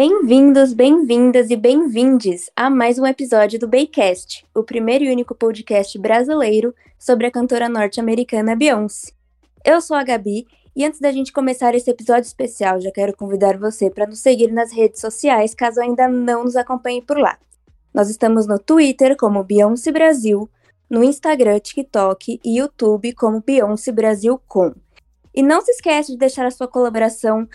Bem-vindos, bem-vindas e bem-vindes a mais um episódio do Baycast, o primeiro e único podcast brasileiro sobre a cantora norte-americana Beyoncé. Eu sou a Gabi e antes da gente começar esse episódio especial, já quero convidar você para nos seguir nas redes sociais, caso ainda não nos acompanhe por lá. Nós estamos no Twitter como Beyoncé Brasil, no Instagram, TikTok e YouTube como Beyoncé Brasil Com. E não se esquece de deixar a sua colaboração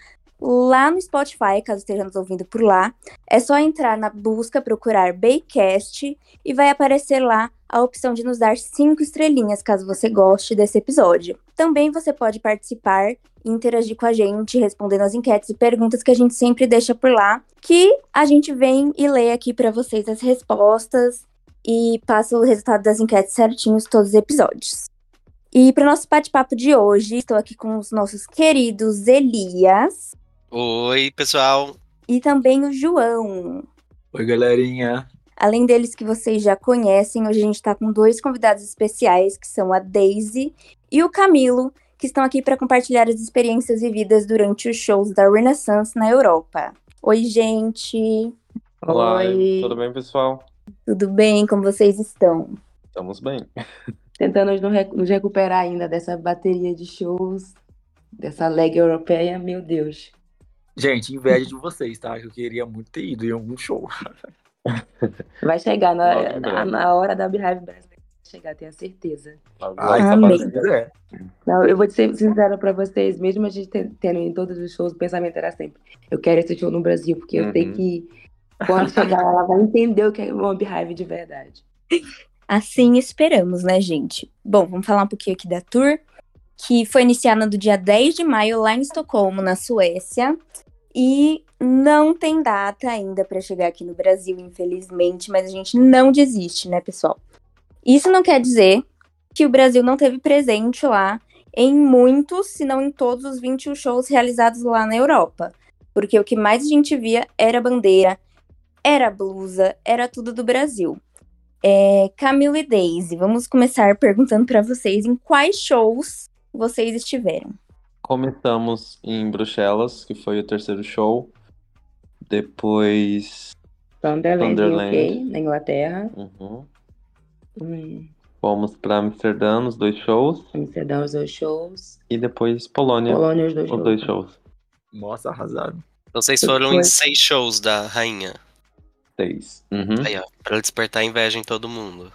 lá no Spotify, caso esteja nos ouvindo por lá. É só entrar na busca, procurar Baycast e vai aparecer lá a opção de nos dar cinco estrelinhas, caso você goste desse episódio. Também você pode participar e interagir com a gente, respondendo as enquetes e perguntas que a gente sempre deixa por lá, que a gente vem e lê aqui para vocês as respostas e passa o resultado das enquetes certinhos todos os episódios. E para o nosso bate-papo de hoje, estou aqui com os nossos queridos Elias. Oi, pessoal. E também o João. Oi, galerinha. Além deles que vocês já conhecem, hoje a gente está com dois convidados especiais, que são a Daisy e o Camilo, que estão aqui para compartilhar as experiências vividas durante os shows da Renaissance na Europa. Oi, gente. Olá, Oi. tudo bem, pessoal? Tudo bem? Como vocês estão? Estamos bem. Tentando nos recuperar ainda dessa bateria de shows, dessa leg europeia, meu Deus. Gente, inveja de vocês, tá? Eu queria muito ter ido em algum show. Vai chegar na, na, na hora da Beehive Brasil. Chegar, tenho certeza. Ai, Amém. É. Não, eu vou ser sincera pra vocês, mesmo a gente tendo em todos os shows, o pensamento era sempre: eu quero esse show no Brasil, porque eu sei uhum. que quando chegar ela vai entender o que é uma Beehive de verdade. Assim esperamos, né, gente? Bom, vamos falar um pouquinho aqui da tour, que foi iniciada no dia 10 de maio lá em Estocolmo, na Suécia. E não tem data ainda para chegar aqui no Brasil, infelizmente, mas a gente não desiste, né, pessoal? Isso não quer dizer que o Brasil não teve presente lá em muitos, se não em todos os 21 shows realizados lá na Europa. Porque o que mais a gente via era bandeira, era blusa, era tudo do Brasil. É, Camila e Daisy, vamos começar perguntando para vocês em quais shows vocês estiveram. Começamos em Bruxelas, que foi o terceiro show. Depois. Sunderland, Sunderland. UK, na Inglaterra. Uhum. Hum. Fomos para Amsterdã, nos dois shows. Amsterdã, os dois shows. E depois Polônia, Polônia os dois os shows. dois shows. Nossa, arrasado. Então vocês foram depois... em seis shows da Rainha. Seis. Uhum. Aí, ó, pra despertar inveja em todo mundo.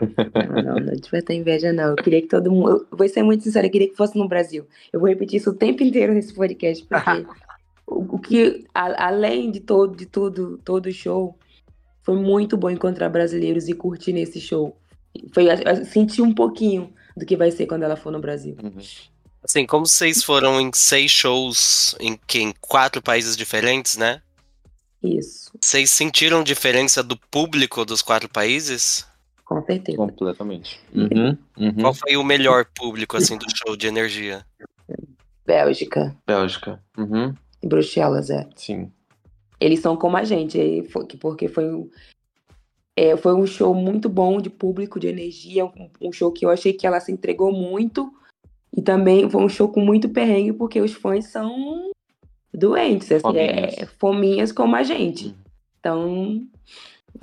Não, não, não vai ter inveja, não. Eu queria que todo mundo. Eu vou ser muito sincera, eu queria que fosse no Brasil. Eu vou repetir isso o tempo inteiro nesse podcast, porque o, o, que, a, além de todo, de tudo, todo o show, foi muito bom encontrar brasileiros e curtir nesse show. Foi sentir um pouquinho do que vai ser quando ela for no Brasil. Uhum. Assim, como vocês foram em seis shows em, em quatro países diferentes, né? Isso. Vocês sentiram diferença do público dos quatro países? Com certeza. Completamente. Uhum, uhum. Qual foi o melhor público, assim, do show de energia? Bélgica. Bélgica. Uhum. Bruxelas, é. Sim. Eles são como a gente, porque foi um, é, foi um show muito bom de público, de energia, um, um, show que eu achei que ela se entregou muito. E também foi um show com muito perrengue, porque os fãs são doentes, assim, fominhas. É, fominhas como a gente. Uhum. Então,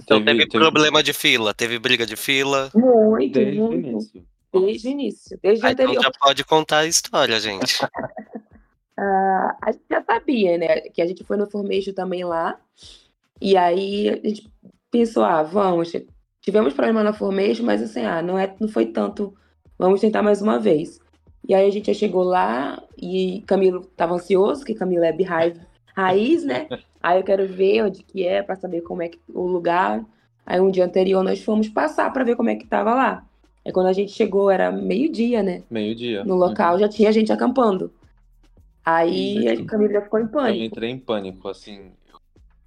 então teve, teve, teve, problema de fila, teve briga de fila. Muito, desde muito. O início. Desde o início. Desde ah, o anterior. Então já pode contar a história, gente. ah, a gente já sabia, né? Que a gente foi no Formation também lá. E aí a gente pensou, ah, vamos. Tivemos problema na Formation, mas assim, ah, não, é, não foi tanto. Vamos tentar mais uma vez. E aí a gente já chegou lá e Camilo tava ansioso, que Camilo é Beehive raiz, né? Aí eu quero ver onde que é para saber como é que o lugar. Aí um dia anterior nós fomos passar para ver como é que tava lá. Aí quando a gente chegou era meio-dia, né? Meio-dia. No local uhum. já tinha gente acampando. Aí a Camila ficou em pânico. Eu entrei em pânico, assim.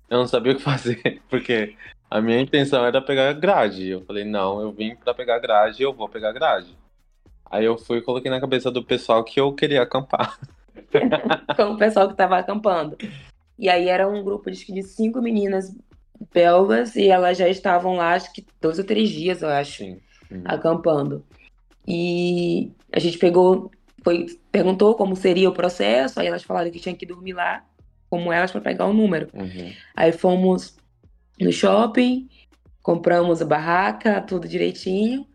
Eu não sabia o que fazer, porque a minha intenção era pegar grade. Eu falei, não, eu vim para pegar grade, eu vou pegar grade. Aí eu fui e coloquei na cabeça do pessoal que eu queria acampar. com o pessoal que estava acampando. E aí era um grupo de, de cinco meninas belgas e elas já estavam lá, acho que dois ou três dias, eu acho, Sim. Uhum. acampando. E a gente pegou, foi, perguntou como seria o processo, aí elas falaram que tinha que dormir lá. como elas para pegar o número. Uhum. Aí fomos no shopping, compramos a barraca, tudo direitinho,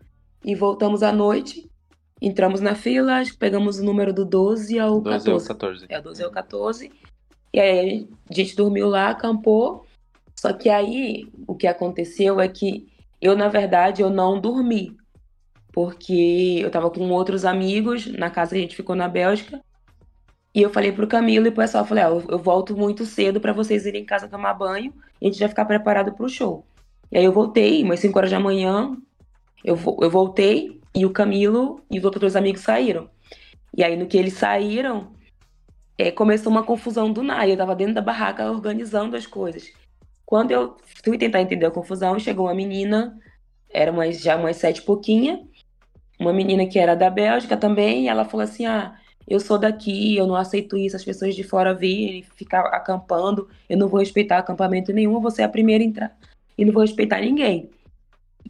e voltamos à noite. Entramos na fila, acho que pegamos o número do 12 ao 12 ou 14. 14. É, o 12 ao 14. E aí a gente dormiu lá, acampou. Só que aí o que aconteceu é que eu, na verdade, eu não dormi. Porque eu tava com outros amigos na casa que a gente ficou na Bélgica. E eu falei pro Camilo e pro pessoal, eu falei, ah, eu, eu volto muito cedo pra vocês irem em casa tomar banho e a gente já ficar preparado pro show. E aí eu voltei, umas 5 horas da manhã, eu, eu voltei e o Camilo e os outros dois amigos saíram. E aí no que eles saíram, é, começou uma confusão do nada. Eu tava dentro da barraca organizando as coisas. Quando eu fui tentar entender a confusão, chegou uma menina, era umas, já umas sete e pouquinha, uma menina que era da Bélgica também, e ela falou assim: Ah, eu sou daqui, eu não aceito isso, as pessoas de fora virem, ficar acampando, eu não vou respeitar acampamento nenhum, você é a primeira a entrar e não vou respeitar ninguém.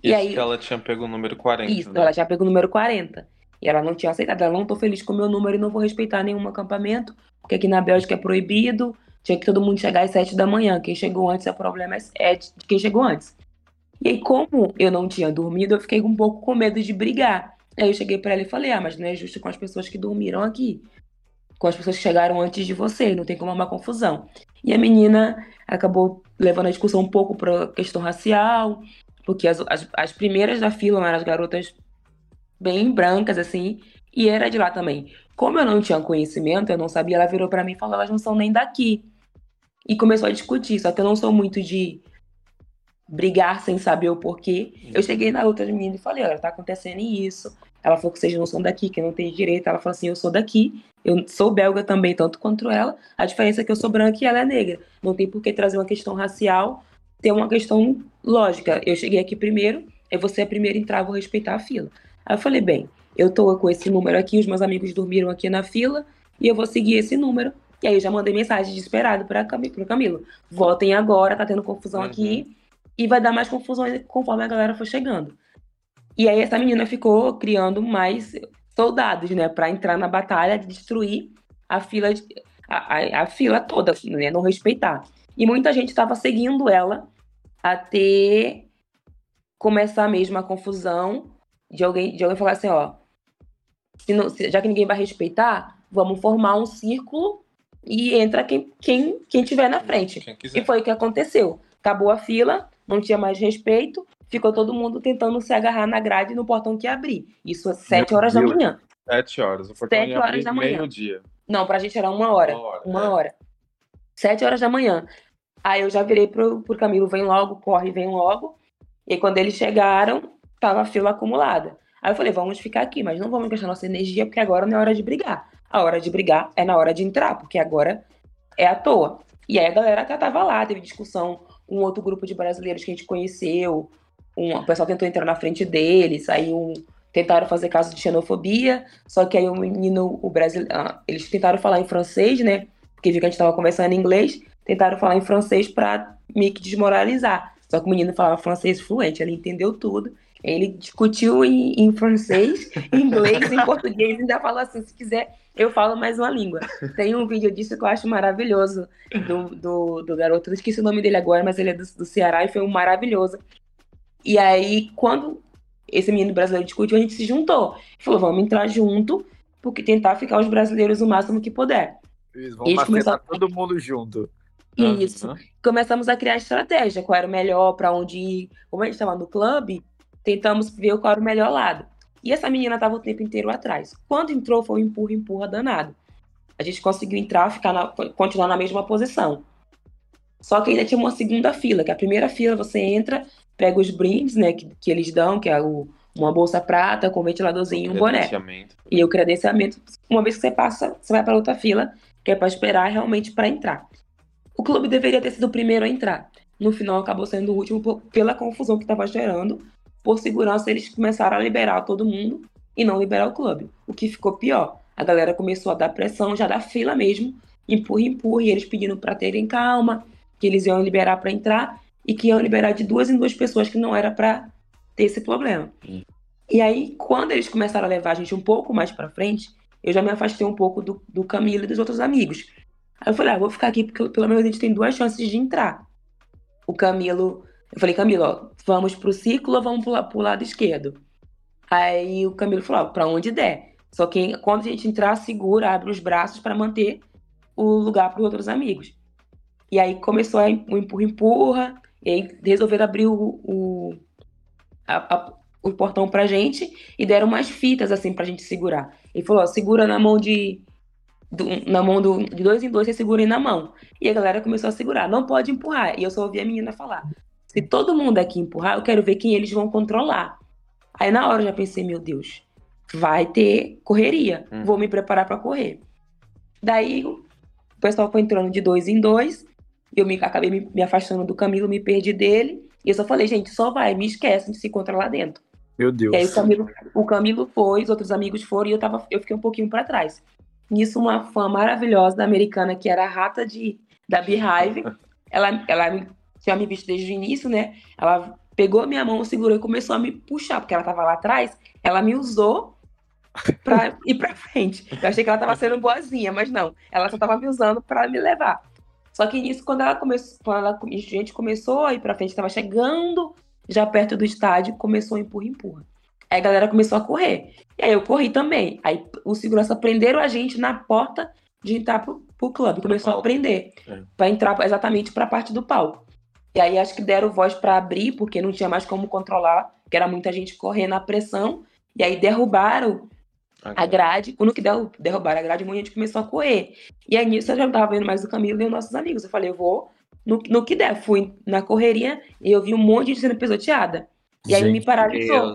E Isso aí- que ela tinha pego o número 40. Isso, né? ela já pegou o número 40. E ela não tinha aceitado. Ela não tô feliz com o meu número e não vou respeitar nenhum acampamento, porque aqui na Bélgica é proibido. Tinha que todo mundo chegar às 7 da manhã. Quem chegou antes, o problema é- é de quem chegou antes. E aí, como eu não tinha dormido, eu fiquei um pouco com medo de brigar. Aí eu cheguei pra ela e falei: Ah, mas não é justo com as pessoas que dormiram aqui. Com as pessoas que chegaram antes de você, não tem como arrumar confusão. E a menina acabou levando a discussão um pouco pra questão racial, porque as, as, as primeiras da fila eram as garotas bem brancas, assim, e era de lá também. Como eu não tinha conhecimento, eu não sabia, ela virou pra mim e falou: elas não são nem daqui. E começou a discutir, só que eu não sou muito de brigar sem saber o porquê. Eu cheguei na outra menina e falei: olha, tá acontecendo isso. Ela falou que vocês não são daqui, que não tem direito. Ela falou assim: eu sou daqui, eu sou belga também, tanto quanto ela. A diferença é que eu sou branca e ela é negra. Não tem por que trazer uma questão racial, ter uma questão lógica. Eu cheguei aqui primeiro, eu vou ser a primeira a entrar, vou respeitar a fila. Aí eu falei: bem, eu tô com esse número aqui, os meus amigos dormiram aqui na fila, e eu vou seguir esse número. E aí eu já mandei mensagem desesperado para o Camilo. Votem agora, tá tendo confusão Uhum. aqui. E vai dar mais confusão conforme a galera for chegando. E aí essa menina ficou criando mais soldados, né? Pra entrar na batalha, destruir a fila, a, a- a fila toda, né? Não respeitar. E muita gente estava seguindo ela até começar mesmo a confusão de alguém, de alguém falar assim, ó, se não- se- já que ninguém vai respeitar, vamos formar um círculo e entra quem, quem, quem tiver na frente. E foi o que aconteceu. Acabou a fila, não tinha mais respeito, ficou todo mundo tentando se agarrar na grade no portão que ia abrir. Isso às sete Meu horas da Deus. manhã. Sete horas. O portão Sete horas da manhã. meio-dia. Não, pra gente era uma hora. Uma hora, Uma é. hora. Sete horas da manhã. Aí eu já virei pro, pro Camilo, vem logo, corre, vem logo. E quando eles chegaram, tava a fila acumulada. Aí eu falei, vamos ficar aqui, mas não vamos gastar nossa energia, porque agora não é hora de brigar. A hora de brigar é na hora de entrar, porque agora é à toa. E aí a galera até tava lá, teve discussão com outro grupo de brasileiros que a gente conheceu. Um, o pessoal tentou entrar na frente deles, aí um, tentaram fazer caso de xenofobia, só que aí o menino, o brasileiro, eles tentaram falar em francês, né? Porque viu que a gente tava conversando em inglês, tentaram falar em francês pra meio que desmoralizar. Só que o menino falava francês fluente, ele entendeu tudo. Ele discutiu em, em francês, inglês, em português, ainda falou assim: se quiser, eu falo mais uma língua. Tem um vídeo disso que eu acho maravilhoso do, do, do garoto. Eu esqueci o nome dele agora, mas ele é do, do Ceará e foi um maravilhoso. E aí, quando esse menino brasileiro discutiu, a gente se juntou. Falou: vamos entrar junto, porque tentar ficar os brasileiros o máximo que puder. Isso, vamos Eles macetar todo mundo junto. Isso. Aham. começamos a criar estratégia, qual era o melhor, para onde ir. Como a gente estava no clube, tentamos ver qual era o melhor lado. E essa menina estava o tempo inteiro atrás. Quando entrou, foi um empurra, empurra danado. A gente conseguiu entrar, ficar na- continuar na mesma posição. Só que ainda tinha uma segunda fila, que a primeira fila você entra, pega os brindes, né, que, que eles dão, que é o- uma bolsa prata com um ventiladorzinho e um boné Credenciamento. e o credenciamento, uma vez que você passa, você vai para outra fila, que é para esperar realmente para entrar. O clube deveria ter sido o primeiro a entrar. No final, acabou sendo o último por- pela confusão que estava gerando. Por segurança, eles começaram a liberar todo mundo e não liberar o clube. O que ficou pior. A galera começou a dar pressão já da fila mesmo, empurra, empurra, e eles pedindo para terem calma, que eles iam liberar para entrar e que iam liberar de duas em duas pessoas que não era para ter esse problema. E aí, quando eles começaram a levar a gente um pouco mais para frente, eu já me afastei um pouco do, do Camilo e dos outros amigos. Aí eu falei, ah, vou ficar aqui porque pelo menos a gente tem duas chances de entrar. O Camilo, eu falei, Camilo, ó, vamos pro ciclo ou vamos pro, pro lado esquerdo? Aí o Camilo falou, ó, pra onde der. Só que quando a gente entrar, segura, abre os braços para manter o lugar para os outros amigos. E aí começou a o empurra-empurra, e aí resolveram abrir o, o, a, a, o portão pra gente e deram umas fitas assim pra gente segurar. Ele falou, ó, segura na mão de. Do, na mão do, de dois em dois, você segura aí na mão. E a galera começou a segurar, não pode empurrar. E eu só ouvi a menina falar: se todo mundo aqui empurrar, eu quero ver quem eles vão controlar. Aí na hora eu já pensei, meu Deus, vai ter correria. Hum. Vou me preparar para correr. Daí o pessoal foi entrando de dois em dois. Eu me, acabei me, me afastando do Camilo, me perdi dele. E eu só falei, gente, só vai, me esquece de se encontrar lá dentro. Meu Deus. E aí o Camilo, o Camilo foi, os outros amigos foram e eu, tava, eu fiquei um pouquinho para trás. Nisso, uma fã maravilhosa da americana, que era a rata de, da Beehive, ela, ela tinha me visto desde o início, né? Ela pegou minha mão, segurou e começou a me puxar, porque ela tava lá atrás. Ela me usou pra ir pra frente. Eu achei que ela tava sendo boazinha, mas não. Ela só tava me usando pra me levar. Só que nisso, quando ela começou, quando ela, a gente começou a ir pra frente, tava chegando já perto do estádio, começou a empurra-empurra. Aí a galera começou a correr. E aí eu corri também. Aí o segurança prenderam a gente na porta de entrar pro, pro clube. Começou a prender. É. Pra entrar exatamente pra parte do palco. E aí acho que deram voz pra abrir, porque não tinha mais como controlar, que era muita gente correndo na pressão. E aí derrubaram a grade. Quando que derru- derrubaram a grade, muita gente começou a correr. E aí nisso eu já não tava vendo mais o Camilo e os nossos amigos. Eu falei, eu vou no, no que der. Fui na correria e eu vi um monte de gente sendo pisoteada. E aí me Gente, paralisou.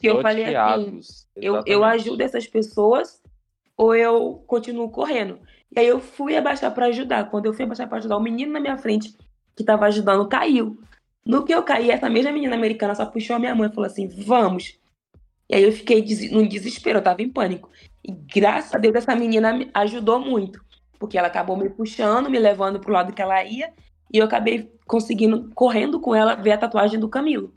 que eu falei assim. Eu, eu ajudo essas pessoas ou eu continuo correndo. E aí eu fui abaixar pra ajudar. Quando eu fui abaixar pra ajudar, o menino na minha frente que tava ajudando caiu. No que eu caí, essa mesma menina americana só puxou a minha mãe e falou assim: vamos. E aí eu fiquei des- num desespero, eu tava em pânico. E graças a Deus essa menina me ajudou muito. Porque ela acabou me puxando, me levando pro lado que ela ia. E eu acabei conseguindo, correndo com ela, ver a tatuagem do Camilo.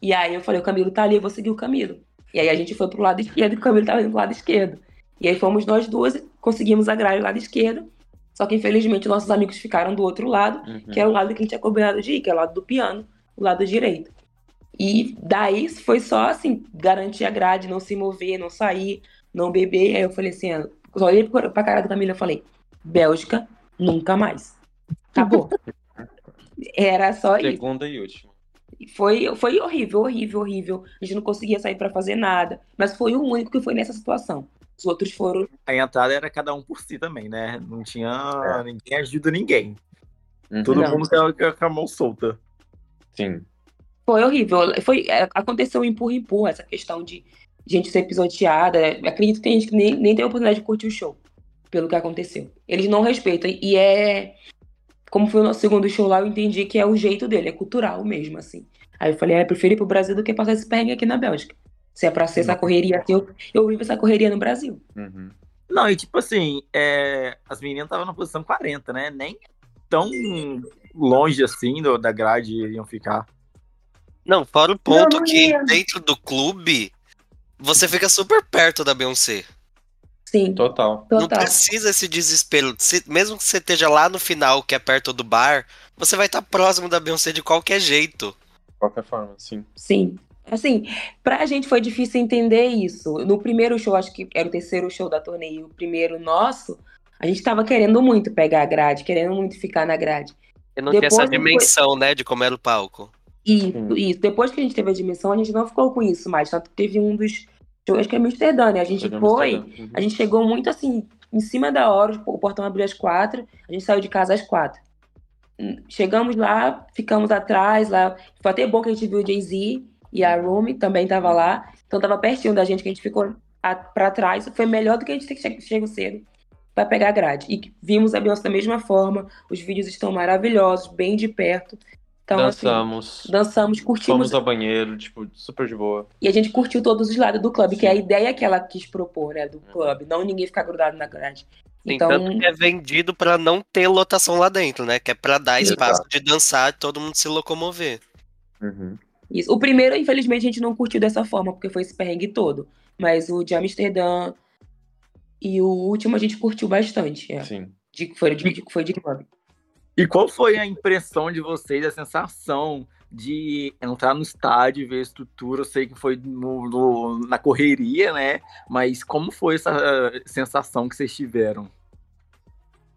E aí eu falei, o Camilo tá ali, eu vou seguir o Camilo. E aí a gente foi pro lado esquerdo e o Camilo tava indo pro lado esquerdo. E aí fomos nós duas, conseguimos a grade do lado esquerdo. Só que infelizmente nossos amigos ficaram do outro lado, Uhum. que era o lado que a gente tinha combinado de ir, que é o lado do piano, o lado direito. E daí foi só assim, garantir a grade, não se mover, não sair, não beber. Aí eu falei assim, eu só olhei pra cara do Camilo e falei, Bélgica, nunca mais. Acabou. Era só isso. Segunda e última. Foi, foi horrível, horrível, horrível. A gente não conseguia sair pra fazer nada. Mas foi o único que foi nessa situação. Os outros foram. A entrada era cada um por si também, né? Não tinha. É. Ninguém ajuda ninguém. Uhum. Todo Não. mundo com a, com a mão solta. Sim. Foi horrível. Foi, é, aconteceu um empurra-empurra, essa questão de gente ser pisoteada. Acredito que tem gente que nem, nem tem a oportunidade de curtir o show, pelo que aconteceu. Eles não respeitam. E é. Como foi o nosso segundo show lá, eu entendi que é o jeito dele, é cultural mesmo, assim. Aí eu falei, ah, eu prefiro ir pro Brasil do que passar esse perrengue aqui na Bélgica. Se é pra ser essa correria assim, eu, eu vivo essa correria no Brasil. Uhum. Não, e tipo assim, é, as meninas estavam na posição 40, né? Nem tão longe assim do- da grade iriam ficar. Não, fora o ponto Não, não que dentro do clube você fica super perto da Beyoncé. Sim, Total. Não total. precisa esse desespero. Se- mesmo que você esteja lá no final, que é perto do bar, você vai estar próximo da Beyoncé de qualquer jeito. De qualquer forma, sim. Sim. Assim, pra gente foi difícil entender isso. No primeiro show, acho que era o terceiro show da turnê, e o primeiro nosso, a gente tava querendo muito pegar a grade, querendo muito ficar na grade. E não tinha Depois essa não foi- dimensão, né, de como era o palco. Isso, isso. Depois que a gente teve a dimensão, a gente não ficou com isso mais. Tanto que teve um dos shows, acho que é Amsterdã, né? A gente Foi de foi, Amsterdã. Uhum. a gente chegou muito assim, em cima da hora, o portão abriu às quatro, a gente saiu de casa às quatro. Hum, Chegamos lá, ficamos atrás, lá. Foi até bom que a gente viu o Jay-Z e a Rumi também tava lá. Então tava pertinho da gente, que a gente ficou a- pra trás. Foi melhor do que a gente ter che- chego cedo pra pegar a grade. E vimos a Beyoncé da mesma forma. Os vídeos estão maravilhosos, bem de perto. Então, assim, Dançamos. dançamos, curtimos Fomos ao banheiro, tipo, super de boa. e a gente curtiu todos os lados do clube, que é a ideia que ela quis propor, né, do clube, não ninguém ficar grudado na grade. Então, tanto que é vendido pra não ter lotação lá dentro, né? Que é pra dar Exato. espaço de dançar e todo mundo se locomover. Uhum. isso. O primeiro, infelizmente, a gente não curtiu dessa forma, porque foi esse perrengue todo. Mas o de Amsterdã e o último a gente curtiu bastante. é. Sim. De, foi, de, foi de clube. E qual foi a impressão de vocês, a sensação de entrar no estádio ver a estrutura? Eu sei que foi no, no, na correria, né? Mas como foi essa sensação que vocês tiveram?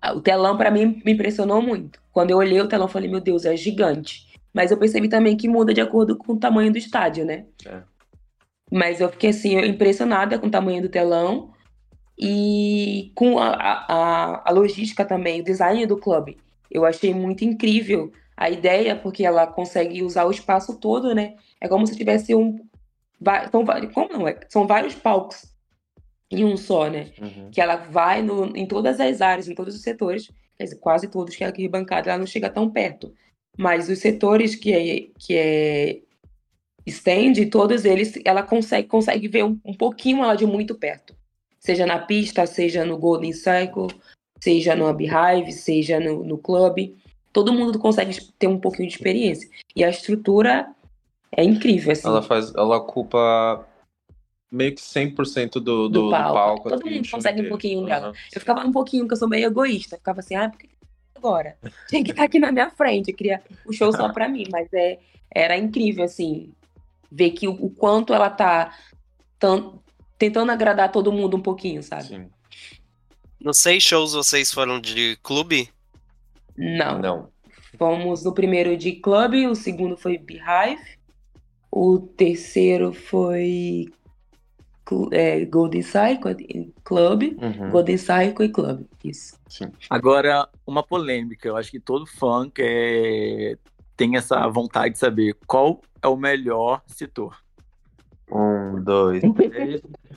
Ah, o telão, para mim, me impressionou muito. Quando eu olhei o telão, eu falei, meu Deus, é gigante. Mas eu percebi também que muda de acordo com o tamanho do estádio, né? É. Mas eu fiquei, assim, impressionada com o tamanho do telão e com a, a, a logística também, o design do clube. Eu achei muito incrível a ideia, porque ela consegue usar o espaço todo, né? É como se tivesse um. São, como não é? São vários palcos em um só, né? Uhum. Que ela vai no, em todas as áreas, em todos os setores, quer dizer, quase todos que é aqui bancada, ela não chega tão perto. Mas os setores que é, que é stand, todos eles, ela consegue, consegue ver um, um pouquinho ela de muito perto. Seja na pista, seja no Golden Cycle, seja no Beehive, seja no, no clube. Todo mundo consegue ter um pouquinho de experiência. E a estrutura é incrível, assim. Ela faz, ela ocupa meio que 100% do, do, do palco. Do palco Todo mundo consegue um pouquinho dela. Uhum. Eu ficava um pouquinho, que eu sou meio egoísta. Eu ficava assim, ah, por que agora? Tinha que estar aqui na minha frente. Eu queria o show só pra mim. Mas é, era incrível, assim, ver que o, o quanto ela tá tentando agradar todo mundo um pouquinho, sabe? Sim. Nos seis shows vocês foram de clube? Não. Não. Fomos no primeiro de clube, o segundo foi Beehive, o terceiro foi é, Golden Cycle Club, uhum. Golden Cycle e Club. Isso. Sim. Agora, uma polêmica. Eu acho que todo fã quer... tem essa vontade de saber qual é o melhor setor. Um, dois, três.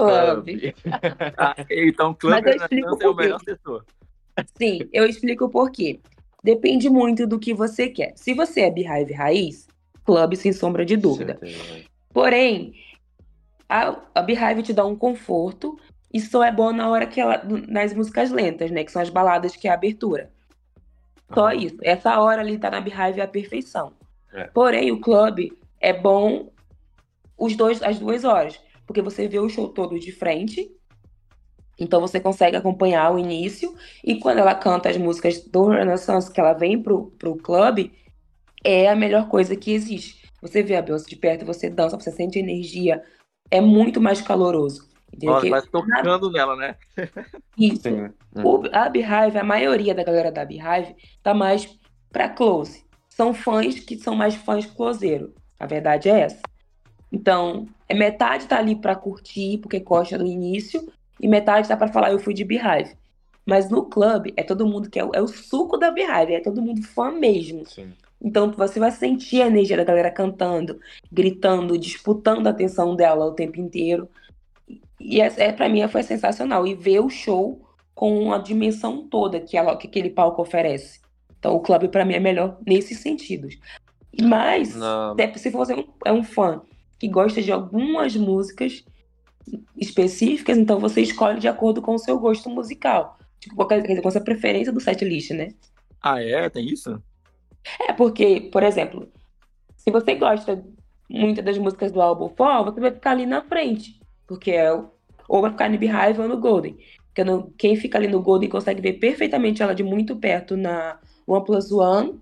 Club. ah, então, Club é o melhor setor. Sim, eu explico o porquê. Depende muito do que você quer. Se você é Beehive raiz, Club sem sombra de dúvida. Porém, a, a Beehive te dá um conforto e só é bom na hora que ela. nas músicas lentas, né? Que são as baladas que é a abertura. Só uhum. isso. Essa hora ali tá na Beehive a perfeição. É. Porém, o clube é bom os dois, as duas horas. Porque você vê o show todo de frente. Então você consegue acompanhar o início. E quando ela canta as músicas do Renaissance, que ela vem pro, pro clube, é a melhor coisa que existe. Você vê a Beyoncé de perto, você dança, você sente energia, é muito mais caloroso. Nossa, mas tocando nela, né? Isso. Sim. O, a Beehive, a maioria da galera da Beehive tá mais pra close. São fãs que são mais fãs closeiro. A verdade é essa. Então, metade tá ali pra curtir, porque gosta do início, e metade tá pra falar, eu fui de Beehive. Mas no clube, é todo mundo que é, é o suco da Beehive, é todo mundo fã mesmo. Sim. Então você vai sentir a energia da galera cantando, gritando, disputando a atenção dela o tempo inteiro. E é, é para mim foi sensacional e ver o show com a dimensão toda que, ela, que aquele palco oferece. Então o clube para mim é melhor nesses sentidos. Mas se você é um fã que gosta de algumas músicas específicas, então você escolhe de acordo com o seu gosto musical. Tipo, qualquer, com a sua preferência do set list, né? Ah, é? Tem isso? É porque, por exemplo, se você gosta muito das músicas do álbum Fall, você vai ficar ali na frente. Porque é, ou vai ficar no Beehive ou no Golden. Porque no, quem fica ali no Golden consegue ver perfeitamente ela de muito perto na One Plus One.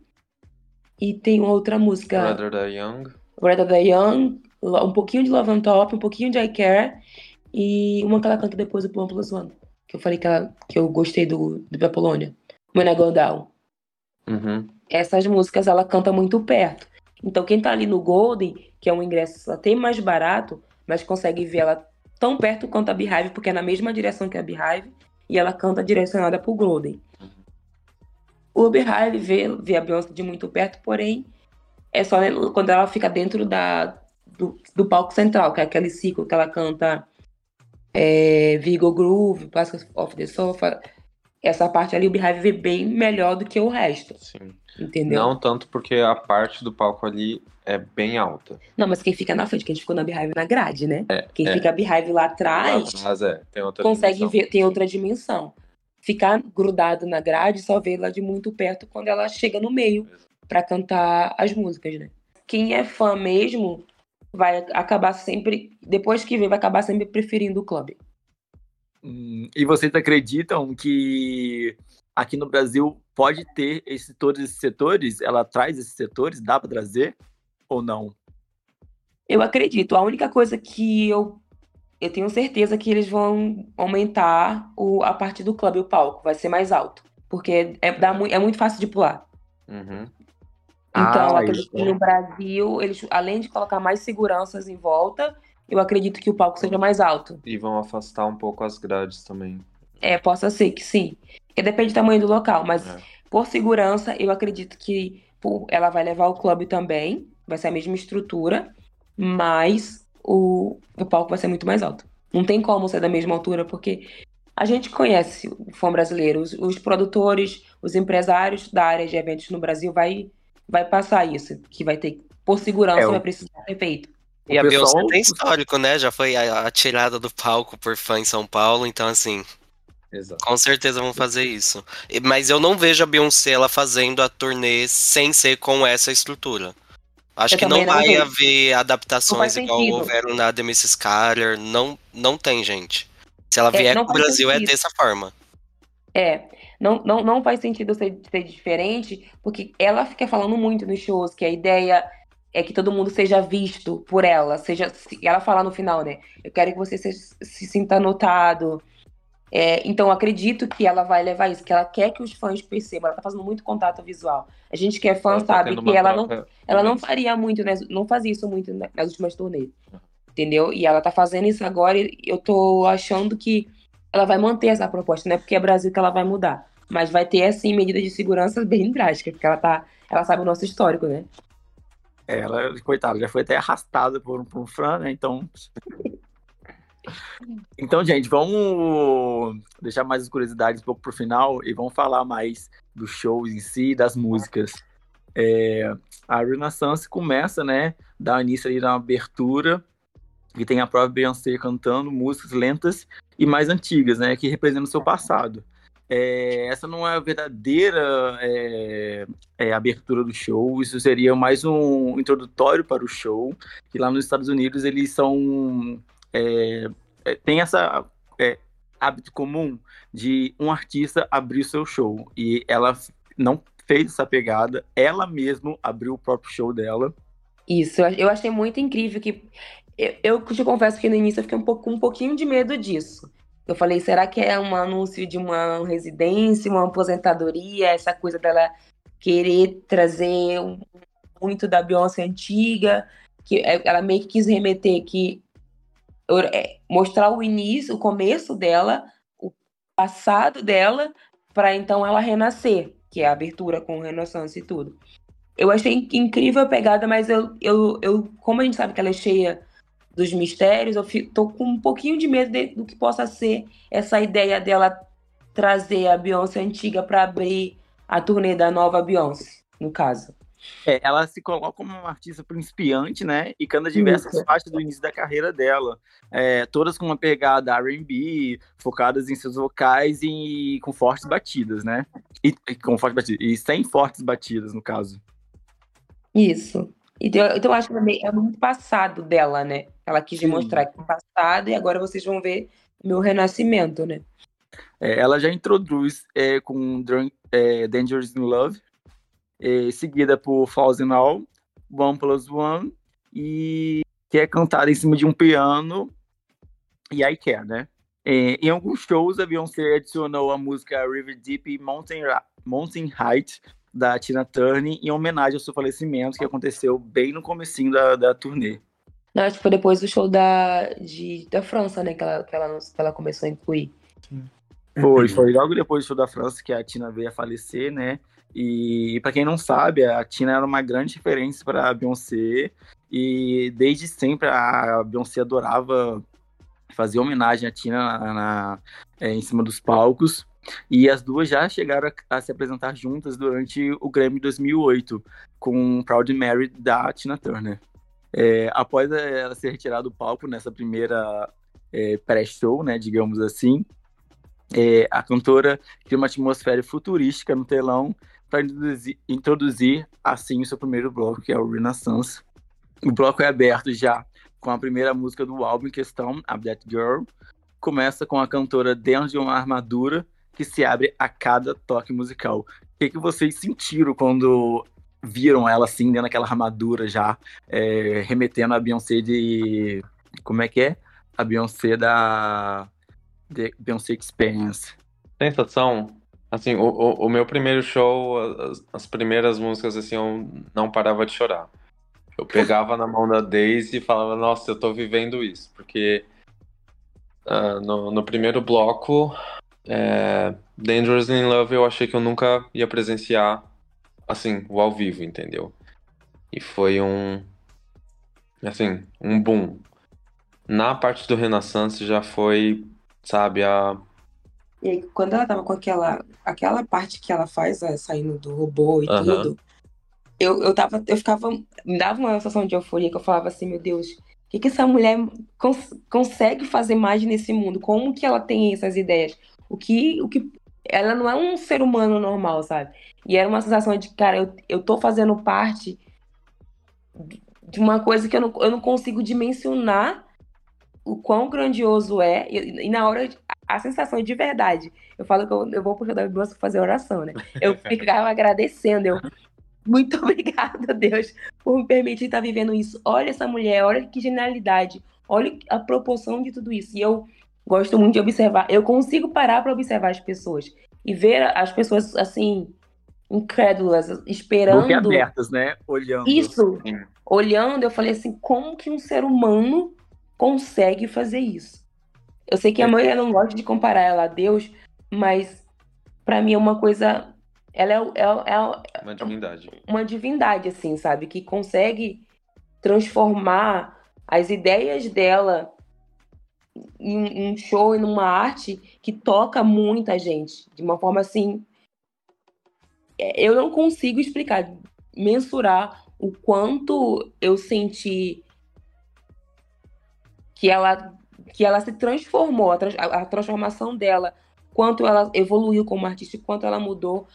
E tem outra música. Rather the Young. Rather the Young. Um pouquinho de Love on Top, um pouquinho de I Care. E uma que ela canta depois do One Plus One. Que eu falei que, ela, que eu gostei do, do da Polônia. When I Go Down. Uhum essas músicas ela canta muito perto. Então quem tá ali no Golden, que é um ingresso até mais barato, mas consegue ver ela tão perto quanto a Beehive, porque é na mesma direção que a Beehive, e ela canta direcionada pro Golden. O Beehive vê, vê a Beyoncé de muito perto, porém é só quando ela fica dentro da, do, do palco central, que é aquele ciclo que ela canta é, Vigo Groove, Basket of the Sofa. Essa parte ali o Beehive vê bem melhor do que o resto. Sim. Entendeu? Não tanto porque a parte do palco ali é bem alta. Não, mas quem fica na frente, quem ficou na Beehive na grade, né? É, quem é. fica Beehive lá atrás, lá atrás é, tem outra consegue dimensão. ver, tem outra dimensão. Ficar grudado na grade só vê ela de muito perto quando ela chega no meio para cantar as músicas, né? Quem é fã mesmo vai acabar sempre, depois que vê, vai acabar sempre preferindo o clube. Hum, e vocês acreditam que aqui no Brasil pode ter esse, todos esses setores? Ela traz esses setores? Dá para trazer ou não? Eu acredito. A única coisa que eu, eu tenho certeza que eles vão aumentar o, a parte do clube, o palco, vai ser mais alto. Porque é, dá, é muito fácil de pular. Uhum. Então, Ah, acredito que no Brasil, eles, além de colocar mais seguranças em volta, eu acredito que o palco seja mais alto. E vão afastar um pouco as grades também. É, possa ser que sim. Porque depende do tamanho do local, mas É. por segurança, eu acredito que pô, ela vai levar o clube também, vai ser a mesma estrutura, mas o, o palco vai ser muito mais alto. Não tem como ser da mesma altura, porque a gente conhece o fã brasileiro, os, os produtores, os empresários da área de eventos no Brasil vai, vai passar isso, que vai ter, por segurança, É, o- vai precisar ser feito. E a O pessoal- Beyoncé tem histórico, né? Já foi a- atirada do palco por fã em São Paulo, então assim, Exato. com certeza vão fazer isso. Mas eu não vejo a Beyoncé ela fazendo a turnê sem ser com essa estrutura. Acho Eu que não não vai vejo. haver adaptações igual houveram na The Mrs. Carter. Não, não tem, gente. Se ela É, vier pro Brasil, é sentido. dessa forma. É, não, não, não faz sentido ser, ser diferente, porque ela fica falando muito nos shows que a ideia é que todo mundo seja visto por ela, seja, se- ela fala no final, né? Eu quero que você se, se sinta notado. É, então, acredito que ela vai levar isso, que ela quer que os fãs percebam. Ela tá fazendo muito contato visual. A gente que é fã Ela tá sabe tendo que ela não, ela não faria muito, né? Não fazia isso muito na- nas últimas turnês. Entendeu? E ela tá fazendo isso agora e eu tô achando que ela vai manter essa proposta, não é porque é Brasil que ela vai mudar. Mas vai ter, assim, medidas de segurança bem drásticas, porque ela tá. Ela sabe o nosso histórico, né? É, Ela, coitada, já foi até arrastada por, por um Fran, né? Então. Então, gente, vamos deixar mais as curiosidades um pouco pro final e vamos falar mais dos shows em si, das músicas. É, a Renaissance começa, né? Dá início ali na abertura, que tem a própria Beyoncé cantando músicas lentas e mais antigas, né? Que representam o seu passado. É, essa não é a verdadeira é, é, abertura do show, isso seria mais um introdutório para o show, que lá nos Estados Unidos eles são. É, é, tem essa é, hábito comum de um artista abrir o seu show. E ela não fez essa pegada, ela mesma abriu o próprio show dela. Isso, eu- eu achei muito incrível que. Eu, eu te confesso que no início eu fiquei um pouco, um pouquinho de medo disso. Eu falei, será que é um anúncio de uma residência, uma aposentadoria, essa coisa dela querer trazer muito da Beyoncé antiga, que é- ela meio que quis remeter que é, mostrar o início, o começo dela, o passado dela, para então ela renascer, que é a abertura com Renaissance e tudo. Eu achei inc- incrível a pegada, mas eu, eu, eu, como a gente sabe que ela é cheia dos mistérios, eu tô com um pouquinho de medo de- do que possa ser essa ideia dela trazer a Beyoncé antiga para abrir a turnê da nova Beyoncé, no caso. É, ela se coloca como uma artista principiante, né? E canta diversas Isso. faixas do início da carreira dela. É, todas com uma pegada R&B, focadas em seus vocais e com fortes batidas, né? E, e com fortes batidas. E sem fortes batidas, no caso. Isso. Então, então eu acho que também é muito passado dela, né? Ela quis Sim. demonstrar que é passado e agora vocês vão ver meu renascimento, né? É, ela já introduz é, com Drunk, é, Dangerous in Love, é, seguida por Falls in All, One Plus One, e que é cantada em cima de um piano, e I Care, né? É, em alguns shows, a Beyoncé adicionou a música River Deep e Mountain, Mountain Height, da Tina Turner, em homenagem ao seu falecimento, que aconteceu bem no comecinho da, da turnê. Não, acho que foi depois do show da, de, da França, né? Que ela, que, ela, que ela começou a incluir. Foi, foi logo depois do show da França que a Tina veio a falecer, né? E pra quem não sabe, a Tina era uma grande referência para Beyoncé e desde sempre a Beyoncé adorava fazer homenagem à Tina na, na- é, em cima dos palcos. E as duas já chegaram a, a se apresentar juntas durante o Grammy 2008 com Proud Mary da Tina Turner. É, após ela ser retirada do palco nessa primeira é, pré-show, né, digamos assim, é, a cantora cria uma atmosfera futurística no telão para introduzir, introduzir, assim o seu primeiro bloco, que é o Renaissance. O bloco é aberto já com a primeira música do álbum em questão, A That Girl. Começa com a cantora dentro de uma armadura, que se abre a cada toque musical. O que, que vocês sentiram quando viram ela assim, dentro daquela armadura já, é, remetendo a Beyoncé de. Como é que é? A Beyoncé da. The Beyoncé Experience. Sensação. Assim, o, o, o meu primeiro show, as, as, primeiras músicas, assim, eu não parava de chorar. Eu pegava na mão da Daisy e falava, nossa, eu tô vivendo isso. Porque uh, no, no primeiro bloco, é, Dangerous in Love, eu achei que eu nunca ia presenciar assim, o ao vivo, entendeu? E foi um. Assim, um boom. Na parte do Renaissance já foi, sabe, a. E aí, quando ela tava com aquela, aquela parte que ela faz, é, saindo do robô e tudo, eu, eu tava, eu ficava, me dava uma sensação de euforia que eu falava assim, meu Deus, o que, que essa mulher cons consegue fazer mais nesse mundo? Como que ela tem essas ideias? O que, o que, ela não é um ser humano normal, sabe? E era uma sensação de, cara, eu, eu tô fazendo parte de uma coisa que eu não, eu não consigo dimensionar o quão grandioso é. E, e na hora, a sensação de verdade. Eu falo que eu, eu vou pro da Bíblia fazer oração, né? Eu ficava agradecendo, eu. Muito obrigada, Deus, por me permitir estar vivendo isso. Olha essa mulher, olha que genialidade, olha a proporção de tudo isso. E eu gosto muito de observar. Eu consigo parar para observar as pessoas e ver as pessoas assim incrédulas, esperando. abertas, né? Olhando. Isso. Sim. Olhando, eu falei assim, como que um ser humano consegue fazer isso? Eu sei que a maioria não gosta de comparar ela a Deus, mas para mim é uma coisa. Ela é, é, é uma divindade. Uma divindade, assim, sabe? Que consegue transformar as ideias dela em um show e numa arte que toca muita gente de uma forma assim é, eu não consigo explicar, mensurar o quanto eu senti que ela que ela se transformou, a, a transformação dela, quanto ela evoluiu como artista, quanto ela mudou,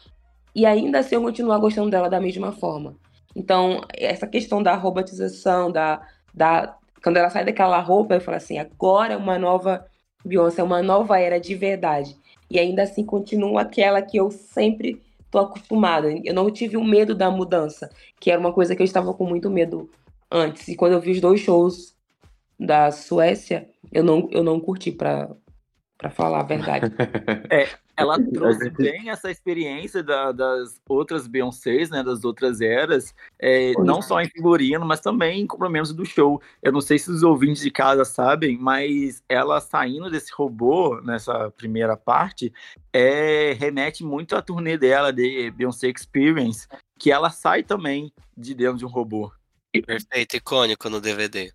e ainda assim eu continuar gostando dela da mesma forma. Então, essa questão da robotização, da, da quando ela sai daquela roupa, eu falo assim, agora é uma nova Beyoncé, é uma nova era de verdade. E ainda assim continua aquela que eu sempre tô acostumada. Eu não tive o medo da mudança, que era uma coisa que eu estava com muito medo antes. E quando eu vi os dois shows da Suécia, eu não, eu não curti para falar a verdade. É, ela trouxe bem essa experiência da, das outras Beyoncés, né, das outras eras, é, não só em figurino, mas também em compromissos do show. Eu não sei se os ouvintes de casa sabem, mas ela saindo desse robô nessa primeira parte, é, remete muito à turnê dela de Beyoncé Experience, que ela sai também de dentro de um robô. Perfeito, icônico no DVD.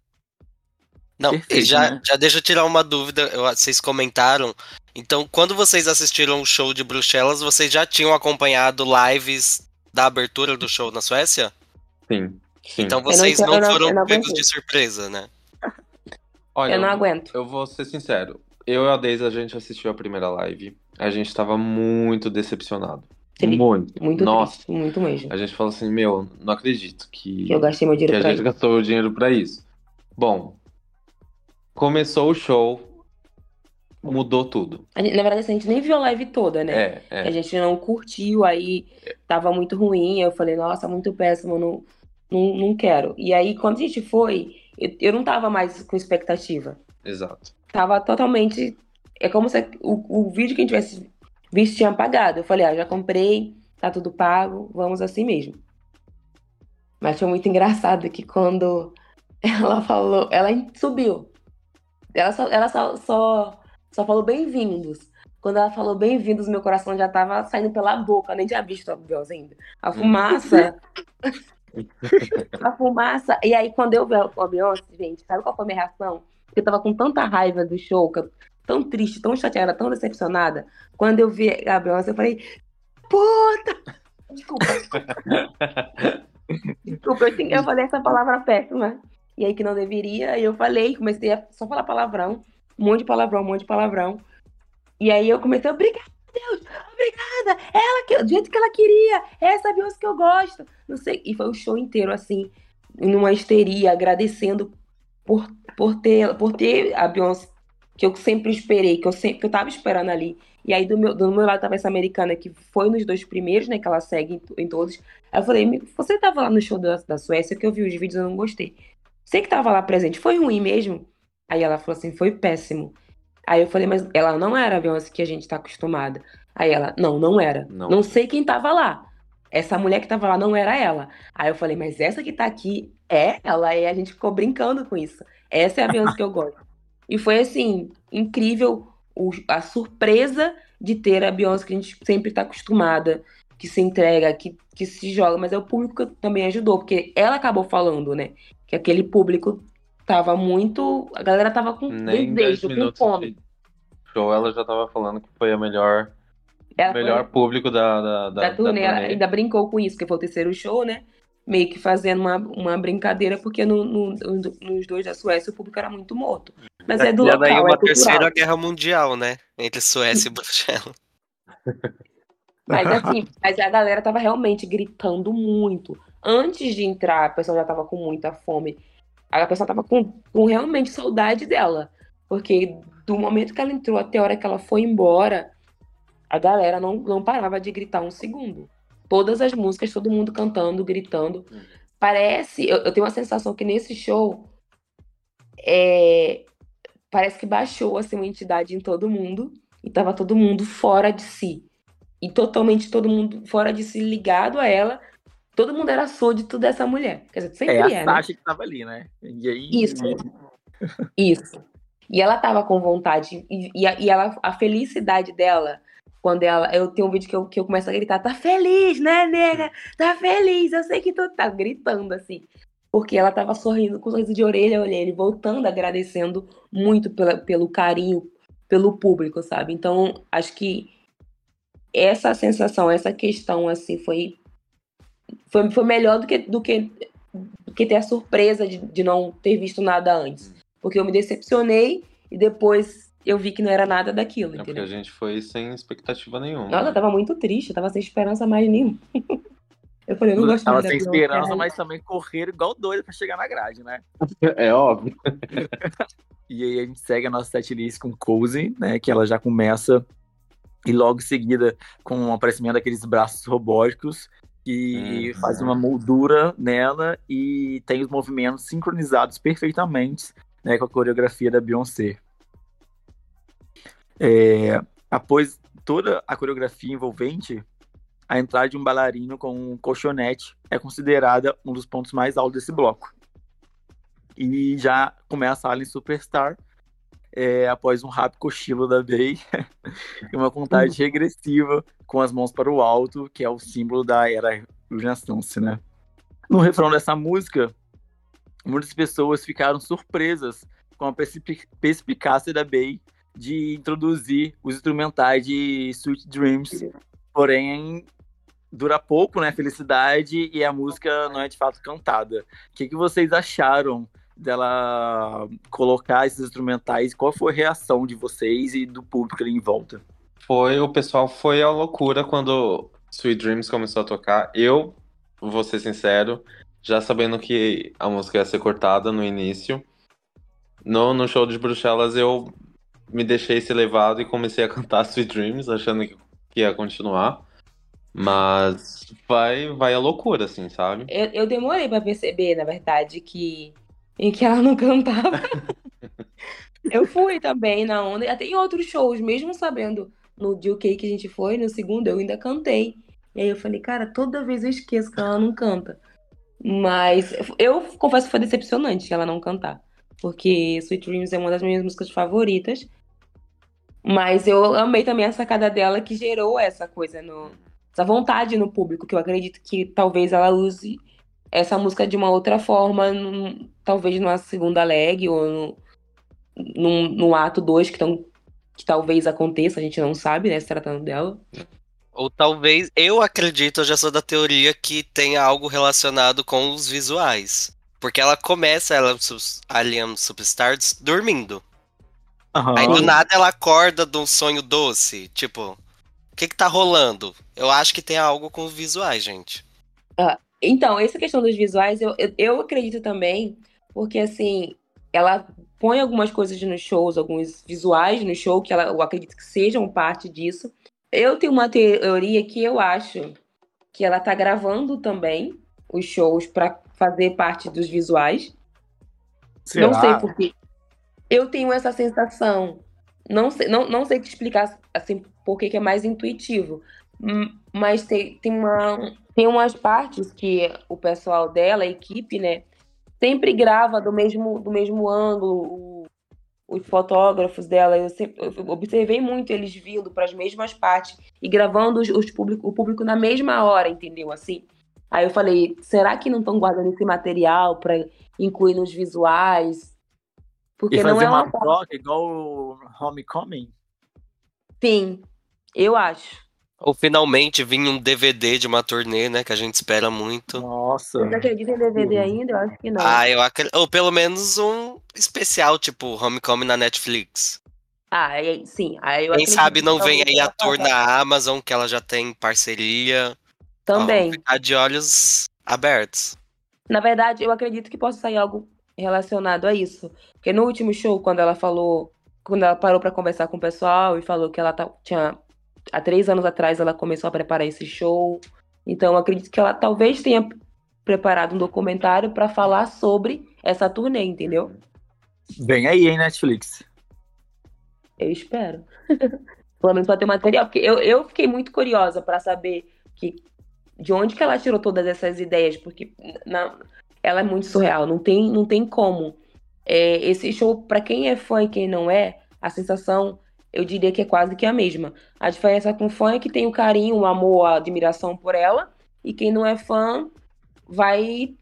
Não, Perfeito, já, né? já deixa eu tirar uma dúvida. Eu, vocês comentaram. Então, quando vocês assistiram o show de Bruxelas, vocês já tinham acompanhado lives da abertura do show na Suécia? Sim. sim. Então vocês não, não, foram pegos de surpresa, né? Olha, eu não aguento. Eu, eu vou ser sincero. Eu e a Deise, a gente assistiu a primeira live. A gente tava muito decepcionado. Sim. Muito. Muito Nossa. Triste, muito mesmo. A gente falou assim, meu, não acredito que, que eu gastei meu dinheiro que a gente isso. gastou o dinheiro pra isso. Bom, começou o show, mudou tudo. na verdade, assim, a gente nem viu a live toda, né? É, é. A gente não curtiu, aí tava muito ruim. Eu falei, nossa, muito péssimo, não, não, não quero. E aí, quando a gente foi, eu, eu não tava mais com expectativa. Exato. Tava totalmente. É como se o, o vídeo que a gente tivesse visto tinha apagado. Eu falei, ah, já comprei, tá tudo pago, vamos assim mesmo. Mas foi muito engraçado que quando ela falou, ela subiu. Ela só, ela só, só, só falou bem-vindos. Quando ela falou bem-vindos, meu coração já tava saindo pela boca, nem tinha visto a Beyoncé ainda. A fumaça. a fumaça. E aí, quando eu vi a Beyoncé, gente, sabe qual foi a minha reação? Porque eu tava com tanta raiva do show, tão triste, tão chateada, tão decepcionada. Quando eu vi a Beyoncé, eu falei, puta! Desculpa. Desculpa, eu, eu falei essa palavra péssima e aí que não deveria. E eu falei, comecei a só falar palavrão, um monte de palavrão, um monte de palavrão. E aí eu comecei, obrigada, Deus, obrigada, ela que, do jeito que ela queria, essa Beyoncé que eu gosto, não sei. E foi o show inteiro assim, numa histeria, agradecendo por, por, ter, por ter a Beyoncé que eu sempre esperei, que eu sempre que eu tava esperando ali. E aí do meu, do meu lado tava essa americana que foi nos dois primeiros, né? Que ela segue em, em todos. Aí eu falei, você tava lá no show da, da Suécia, que eu vi os vídeos e não gostei. Você que tava lá presente, foi ruim mesmo? Aí ela falou assim, foi péssimo. Aí eu falei, mas ela não era a Beyoncé que a gente tá acostumada. Aí ela, não, não era. Não, não sei quem tava lá. Essa mulher que tava lá não era ela. Aí eu falei, mas essa que tá aqui é ela. E a gente ficou brincando com isso. Essa é a Beyoncé que eu gosto. E foi assim, incrível o, a surpresa de ter a Beyoncé que a gente sempre tá acostumada, que se entrega, que, que se joga, mas é o público que também ajudou, porque ela acabou falando, né? Que aquele público tava muito. A galera tava com Nem desejo, com fome. De show, ela já tava falando que foi a melhor. Ela melhor foi... público da, da, da, da turnê. Ela ainda brincou com isso, que foi o terceiro show, né? Meio que fazendo uma, uma brincadeira, porque no, no, nos dois da Suécia o público era muito morto. Mas é, é do local, daí uma é terceira guerra mundial, né? Entre Suécia e Bruxelas. Mas assim, mas a galera tava realmente gritando muito. Antes de entrar, a pessoa já tava com muita fome. A pessoa tava com, com realmente saudade dela. Porque do momento que ela entrou até a hora que ela foi embora, a galera não, não parava de gritar um segundo. Todas as músicas, todo mundo cantando, gritando. Uhum. Parece, eu, eu tenho uma sensação que nesse show é, parece que baixou assim, uma entidade em todo mundo e tava todo mundo fora de si. E totalmente todo mundo fora de si, ligado a ela. Todo mundo era súdito dessa mulher. Quer dizer, sempre é. A é, Sasha né? que tava ali, né? E aí... Isso. Isso. E ela tava com vontade. E, e, e ela, a felicidade dela, quando ela. Eu tenho um vídeo que eu, que eu começo a gritar: tá feliz, né, nega? Tá feliz, eu sei que tu tá gritando assim. Porque ela tava sorrindo com sorriso de orelha a orelha, voltando, agradecendo muito pela, pelo carinho, pelo público, sabe? Então, acho que essa sensação, essa questão, assim, foi. Foi, foi melhor do que, do, que, do que ter a surpresa de, de não ter visto nada antes. Porque eu me decepcionei e depois eu vi que não era nada daquilo, é entendeu? Porque a gente foi sem expectativa nenhuma. Nossa, eu tava muito triste, eu tava sem esperança mais nenhuma. eu falei, eu não gosto Tava sem esperança, mas também correr igual doido pra chegar na grade, né? É óbvio. e aí a gente segue a nossa setlist com Cozy, né? Que ela já começa e logo em seguida com o aparecimento daqueles braços robóticos que uhum. faz uma moldura nela e tem os movimentos sincronizados perfeitamente né, com a coreografia da Beyoncé. É, após toda a coreografia envolvente, a entrada de um bailarino com um colchonete é considerada um dos pontos mais altos desse bloco. E já começa a Alien Superstar, é, após um rápido cochilo da Bey, e uma contagem uhum. regressiva com as mãos para o alto, que é o símbolo da era Renaissance, né? No refrão dessa música, muitas pessoas ficaram surpresas com a perspicácia da Bey de introduzir os instrumentais de Sweet Dreams, porém dura pouco, né? Felicidade e a música não é de fato cantada. O que, que vocês acharam dela colocar esses instrumentais? Qual foi a reação de vocês e do público ali em volta? Foi, o pessoal foi a loucura quando Sweet Dreams começou a tocar. Eu, vou ser sincero, já sabendo que a música ia ser cortada no início. No, no show de Bruxelas eu me deixei ser levado e comecei a cantar Sweet Dreams, achando que, que ia continuar. Mas vai, vai a loucura, assim, sabe? Eu, eu demorei para perceber, na verdade, que, em que ela não cantava. eu fui também na onda, e até em outros shows, mesmo sabendo no UK que a gente foi, no segundo, eu ainda cantei. E aí eu falei, cara, toda vez eu esqueço que ela não canta. Mas eu confesso que foi decepcionante ela não cantar. Porque Sweet Dreams é uma das minhas músicas favoritas. Mas eu amei também a sacada dela que gerou essa coisa, no, essa vontade no público, que eu acredito que talvez ela use essa música de uma outra forma, num, talvez numa segunda leg ou no, num, no ato 2 que, que talvez aconteça, a gente não sabe, né, se tratando dela. Ou talvez, eu acredito, eu já sou da teoria que tenha algo relacionado com os visuais. Porque ela começa, ela Alien Superstars dormindo. Uhum. Aí do nada ela acorda de um sonho doce. Tipo, o que que tá rolando? Eu acho que tem algo com os visuais, gente. Então, essa questão dos visuais, eu, eu, eu acredito também, porque assim, ela põe algumas coisas nos shows, alguns visuais no show, que ela, eu acredito que sejam parte disso. Eu tenho uma teoria que eu acho que ela tá gravando também os shows para fazer parte dos visuais. Será? Não sei porque. Eu tenho essa sensação. Não sei, não, não sei te explicar assim porque que é mais intuitivo. Mas tem, tem, uma, tem umas partes que o pessoal dela, a equipe, né, sempre grava do mesmo, do mesmo ângulo. Os fotógrafos dela, eu, sempre, eu observei muito eles vindo para as mesmas partes e gravando os, os público, o público na mesma hora, entendeu? Assim. Aí eu falei, será que não estão guardando esse material para incluir nos visuais? Porque e fazer não é uma, uma troca igual o Homecoming? Sim, eu acho. Ou finalmente vinha um DVD de uma turnê, né? Que a gente espera muito. Nossa. Você acredita em DVD uhum. ainda? Eu acho que não. Ah, eu acredito. Ou pelo menos um especial, tipo Homecoming na Netflix. Ah, sim. Aí eu Quem sabe não vem aí a tour na Amazon, que ela já tem parceria. Também. ficar de olhos abertos. Na verdade, eu acredito que possa sair algo relacionado a isso. Porque no último show, quando ela falou. Quando ela parou para conversar com o pessoal e falou que ela tá, tinha há três anos atrás ela começou a preparar esse show. Então acredito que ela talvez tenha preparado um documentário para falar sobre essa turnê, entendeu? Vem aí, hein, Netflix. Eu espero. Pelo menos para ter material, porque eu, eu fiquei muito curiosa para saber que de onde que ela tirou todas essas ideias, porque na, ela é muito surreal, não tem, não tem como. É, esse show, para quem é fã e quem não é, a sensação eu diria que é quase que a mesma. A diferença com fã é que tem o carinho, o amor, a admiração por ela, e quem não é fã vai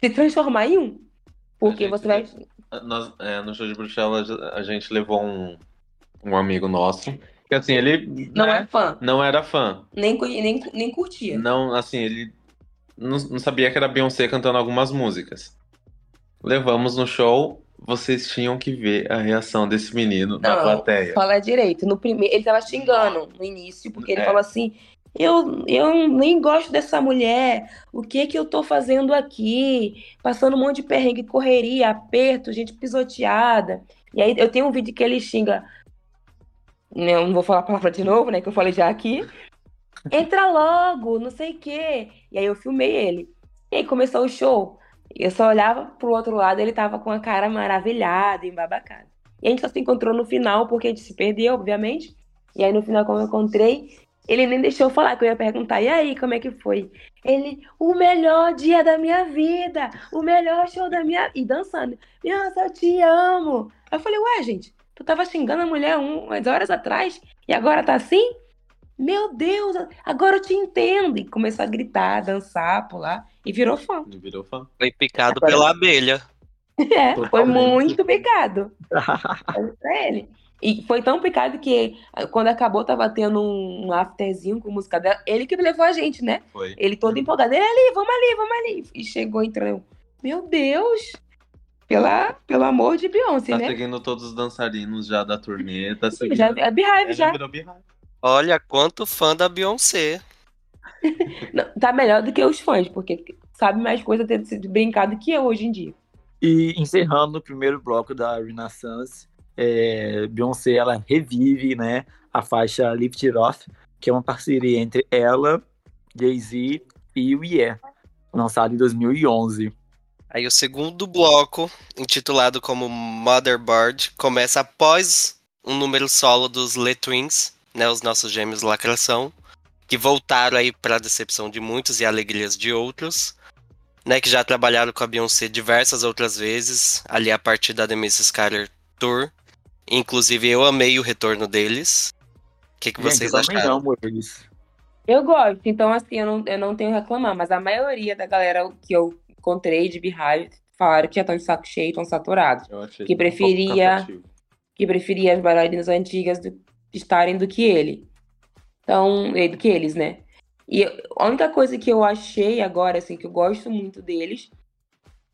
se transformar em um. Porque você vai. Nós, é, no show de Bruxelas, a gente levou um, um amigo nosso. Que assim, ele. Não né, é fã. Não era fã. Nem, nem, nem curtia. Não, assim, ele não, não sabia que era Beyoncé cantando algumas músicas. Levamos no show, vocês tinham que ver a reação desse menino não, na plateia. Fala direito. No primeiro, ele tava xingando no início, porque ele é. falou assim: eu, eu nem gosto dessa mulher. O que que eu tô fazendo aqui? Passando um monte de perrengue, correria, aperto, gente pisoteada. E aí eu tenho um vídeo que ele xinga. Né, eu não vou falar a palavra de novo, né? Que eu falei já aqui. Entra logo, não sei o quê. E aí eu filmei ele. E aí começou o show. Eu só olhava pro outro lado, ele tava com a cara maravilhada, embabacada. E a gente só se encontrou no final, porque a gente se perdeu, obviamente. E aí no final, quando eu encontrei, ele nem deixou eu falar, que eu ia perguntar, e aí, como é que foi? Ele, o melhor dia da minha vida, o melhor show da minha... E dançando. Nossa, eu te amo. Eu falei, ué, gente, tu tava xingando a mulher umas horas atrás e agora tá assim? Meu Deus, agora eu te entendo. E começou a gritar, dançar, pular. E virou fã. E virou fã. Foi picado agora... pela abelha. É, Totalmente. foi muito picado. pra ele. E foi tão picado que quando acabou, tava tendo um afterzinho com música dela. Ele que levou a gente, né? Foi. Ele todo empolgado. Ele ali, vamos ali, vamos ali. E chegou entrando. Meu Deus! Pela, pelo amor de Beyoncé, tá né? Tá seguindo todos os dançarinos já da turnê. Tá seguindo. Já, é Beehive, já. já. Olha, quanto fã da Beyoncé. Não, tá melhor do que os fãs, porque sabe mais coisa ter sido brincado que eu hoje em dia. E encerrando o primeiro bloco da Renaissance, é, Beyoncé ela revive né, a faixa Lift It Off, que é uma parceria entre ela, Jay-Z e o Yeah, lançado em 2011. Aí o segundo bloco, intitulado como Motherboard, começa após um número solo dos Le Twins, né, os nossos gêmeos lacração, que voltaram aí para decepção de muitos e alegrias de outros, né, que já trabalharam com a Beyoncé diversas outras vezes, ali a partir da The Mrs. Carter Tour. Inclusive eu amei o retorno deles. O que, que Gente, vocês acharam? Eles. Eu gosto, então assim, eu não, eu não tenho a reclamar, mas a maioria da galera que eu encontrei de Beehive falaram que já estão de saco cheio, estão saturados. Que preferia, um que preferia as bailarinas antigas do, estarem do que ele. Então, do que eles, né? E a única coisa que eu achei agora, assim, que eu gosto muito deles,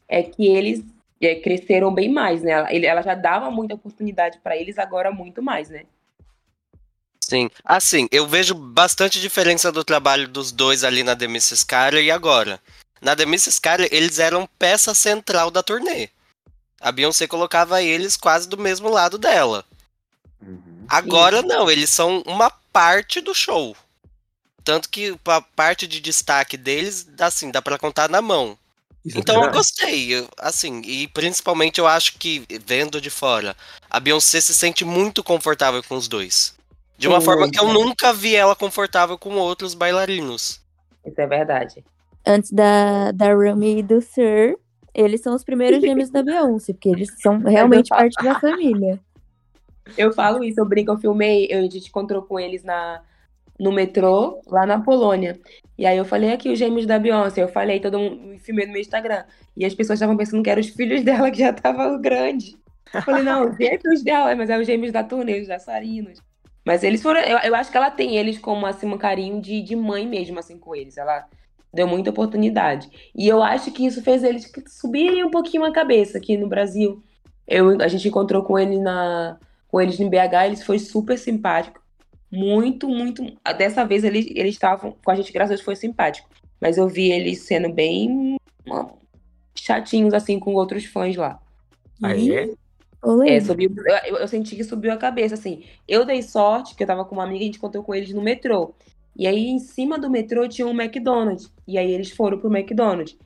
é que eles é, cresceram bem mais, né? Ela, ela já dava muita oportunidade para eles, agora muito mais, né? Sim. Assim, eu vejo bastante diferença do trabalho dos dois ali na The Mrs. Carter e agora. Na The Mrs. Carter, eles eram peça central da turnê. a Beyoncé colocava eles quase do mesmo lado dela. Agora Isso. não, eles são uma parte do show. Tanto que a parte de destaque deles, assim, dá para contar na mão. Isso é então é eu gostei, eu, assim, e principalmente eu acho que, vendo de fora, a Beyoncé se sente muito confortável com os dois. De uma Sim, forma que eu nunca vi ela confortável com outros bailarinos. Isso é verdade. Antes da, da Rumi e do Sir, eles são os primeiros gêmeos da Beyoncé, porque eles são realmente parte da família. Eu falo isso, eu brinco, eu filmei, a gente encontrou com eles na, no metrô, lá na Polônia. E aí eu falei aqui os gêmeos da Beyoncé, eu falei, todo mundo filmei no meu Instagram. E as pessoas estavam pensando que eram os filhos dela que já estavam grandes. Eu falei, não, os gêmeos dela, mas é os gêmeos da turnê, os dançarinos. Mas eles foram, eu, eu, acho que ela tem eles como assim, um carinho de, de mãe mesmo, assim, com eles. Ela deu muita oportunidade. E eu acho que isso fez eles subirem um pouquinho a cabeça aqui no Brasil. Eu, a gente encontrou com ele na, com eles em BH, eles foi super simpático. Muito, muito. Dessa vez eles eles estavam com a gente, graças a Deus, foi simpático. Mas eu vi eles sendo bem chatinhos, assim, com outros fãs lá. Aí é? É, subiu, eu, eu, senti que subiu a cabeça, assim. Eu dei sorte, que eu tava com uma amiga e a gente contou com eles no metrô. E aí, em cima do metrô, tinha um McDonald's. E aí, eles foram pro McDonald's.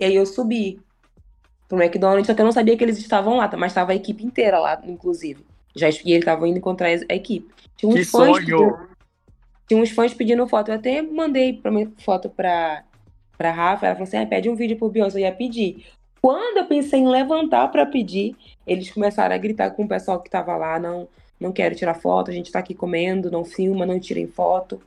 E aí, eu subi pro McDonald's, só que eu não sabia que eles estavam lá, mas tava a equipe inteira lá, inclusive. Já, e eles estavam indo encontrar a equipe. Tinha uns que fãs sonho! Pedindo, tinha uns fãs pedindo foto. Eu até mandei pra minha foto pra, pra Rafa. Ela falou assim: ah, pede um vídeo pro Beyoncé. Eu ia pedir. Quando eu pensei em levantar para pedir, eles começaram a gritar com o pessoal que tava lá: não, não quero tirar foto, a gente tá aqui comendo, não filma, não tirem foto.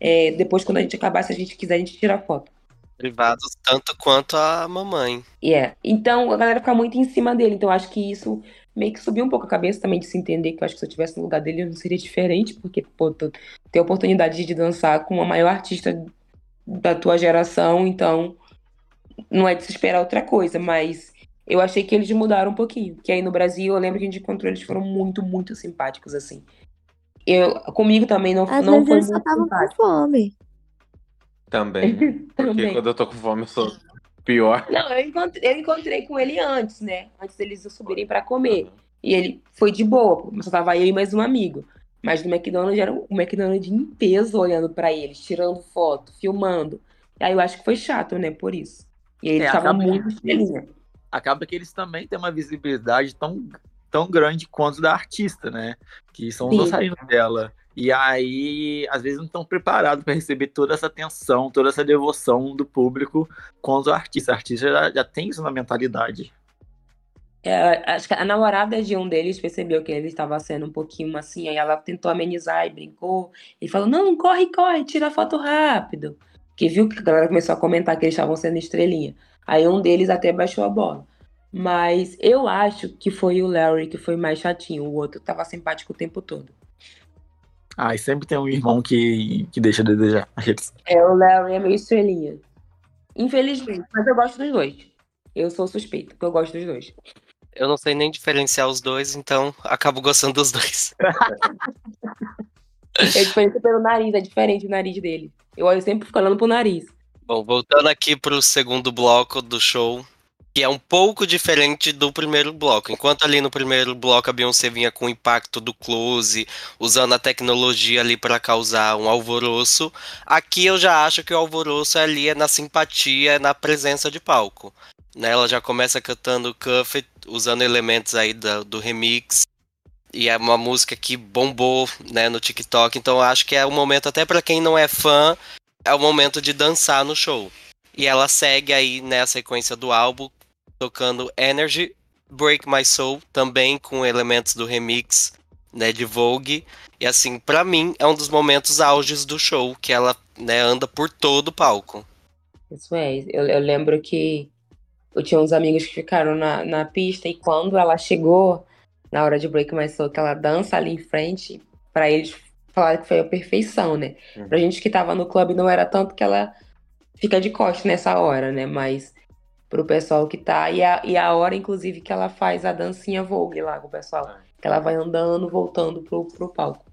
É, depois, quando a gente acabar, se a gente quiser, a gente tira foto. Privados tanto quanto a mamãe. Yeah. Então a galera fica muito em cima dele. Então acho que isso meio que subiu um pouco a cabeça também de se entender que eu acho que se eu tivesse no lugar dele eu não seria diferente, porque, pô, tu ter a oportunidade de dançar com a maior artista da tua geração, então não é de se esperar outra coisa, mas eu achei que eles mudaram um pouquinho. Que aí no Brasil, eu lembro que a gente encontrou, eles foram muito, muito simpáticos, assim. Eu, comigo também não, Às não foi muito simpático. com fome. Também. Porque também. quando eu tô com fome, eu sou pior. Não, eu encontrei, eu encontrei com ele antes, né? Antes deles subirem para comer. Uhum. E ele foi de boa, só tava eu e mais um amigo. Mas no McDonald's era o McDonald's em peso olhando para eles, tirando foto, filmando. Aí eu acho que foi chato, né? Por isso. E aí eles é, estavam muito estrelinha. Acaba que eles também têm uma visibilidade tão, tão grande quanto da artista, né? Que são os dançarinos dela. E aí, às vezes, não estão preparados para receber toda essa atenção, toda essa devoção do público quanto o artista. O artista já, já tem isso na mentalidade. É, acho que a namorada de um deles percebeu que ele estava sendo um pouquinho assim, aí ela tentou amenizar e brincou. E falou: Não, corre, corre, tira foto rápido. Que viu que a galera começou a comentar que eles estavam sendo estrelinha. Aí um deles até baixou a bola. Mas eu acho que foi o Larry que foi mais chatinho. O outro tava simpático o tempo todo. Ah, e sempre tem um irmão que, que deixa a desejar. É, o Larry é meio estrelinha. Infelizmente, mas eu gosto dos dois. Eu sou suspeito, porque eu gosto dos dois. Eu não sei nem diferenciar os dois, então acabo gostando dos dois. é diferente pelo nariz, é diferente o nariz dele. Eu olho sempre falando pro nariz. Bom, voltando aqui pro segundo bloco do show, que é um pouco diferente do primeiro bloco. Enquanto ali no primeiro bloco a Beyoncé vinha com o impacto do close, usando a tecnologia ali para causar um alvoroço, aqui eu já acho que o alvoroço ali é na simpatia, é na presença de palco. Né? Ela já começa cantando Cuff, usando elementos aí do, do remix. E é uma música que bombou né, no TikTok, então eu acho que é um momento, até para quem não é fã, é o momento de dançar no show. E ela segue aí nessa sequência do álbum, tocando Energy, Break My Soul, também com elementos do remix né, de Vogue. E assim, para mim, é um dos momentos auges do show, que ela né, anda por todo o palco. Isso é, eu, eu lembro que eu tinha uns amigos que ficaram na, na pista e quando ela chegou, na hora de Break My Soul, que ela dança ali em frente, para eles falaram que foi a perfeição, né? Uhum. Pra gente que tava no clube não era tanto que ela fica de coste nessa hora, né? Mas pro pessoal que tá. E a, e a hora, inclusive, que ela faz a dancinha Vogue lá com o pessoal. É. Que ela vai andando, voltando pro, pro palco.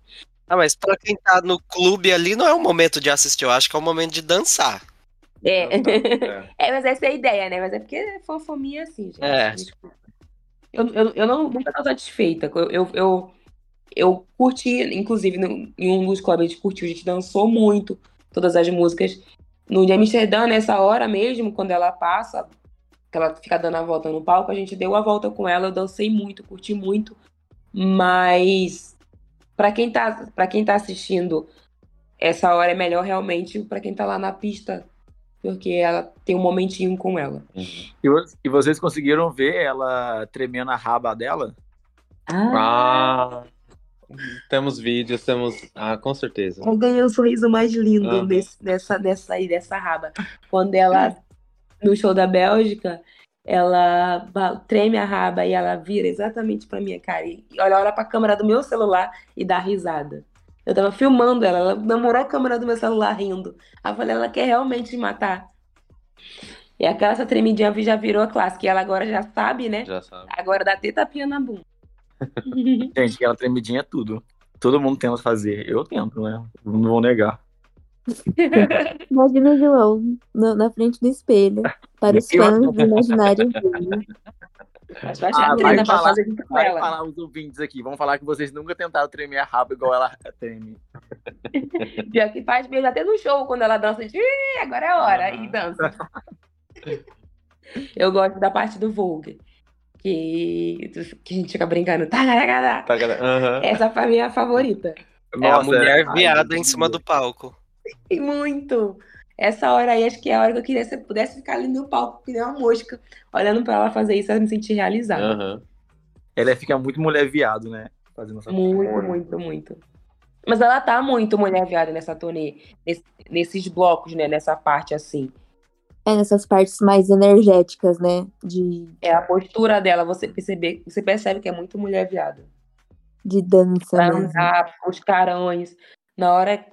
Ah, mas pra quem tá no clube ali, não é o momento de assistir, eu acho que é o momento de dançar. É. é. é mas essa é a ideia, né? Mas é porque é fofominha assim, gente. É. eu, eu, eu não nunca tô satisfeita. Eu, eu, eu, eu curti, inclusive, no, em um dos clubes a gente curtiu, a gente dançou muito todas as músicas. No de Amsterdã, nessa hora mesmo, quando ela passa, que ela fica dando a volta no palco, a gente deu a volta com ela, eu dancei muito, curti muito. Mas para quem tá, para quem tá assistindo, essa hora é melhor realmente para quem tá lá na pista, porque ela tem um momentinho com ela. Uhum. E, vocês conseguiram ver ela tremendo a raba dela? Ah. ah temos vídeos, temos. Ah, com certeza. Eu ganhei o sorriso mais lindo uhum. desse, dessa, dessa aí, dessa raba. Quando ela, no show da Bélgica, ela treme a raba e ela vira exatamente pra minha cara. E olha, olha pra câmera do meu celular e dá risada. Eu tava filmando ela, ela namorou a câmera do meu celular rindo. Aí eu falei, ela quer realmente me matar. E aquela essa tremidinha já virou a clássica. E ela agora já sabe, né? Já sabe. Agora dá até tapinha na bunda. Gente, aquela tremidinha é tudo. Todo mundo tenta fazer. Eu tento, né? Não vou negar. Imagina o João no, na frente do espelho, para os fãs do imaginário dele. Ah, vai, falar, vai falar os ouvintes aqui. Vamos falar que vocês nunca tentaram tremer a raba igual ela treme. Pior que faz mesmo até no show, quando ela dança, de agora é hora, ah. e dança. Eu gosto da parte do Vogue. Que, que a gente fica brincando. Tá, tá, tá, uhum. Essa foi a minha favorita. Nossa, é a mulher viada em cima do palco. E muito. Essa hora aí, acho que é a hora que eu queria que você pudesse ficar ali no palco, que nem uma mosca, olhando pra ela fazer isso, eu me sentir realizada. Uhum. Ela fica muito mulher viado, né? Fazendo essa Muito, coisa. muito, muito. Mas ela tá muito mulher viada nessa turnê, nesse, nesses blocos, né? Nessa parte assim. É, nessas partes mais energéticas, né? De... É a postura dela, você percebe, você percebe que é muito mulher viada. De dança. Pra andar, os carões. Na hora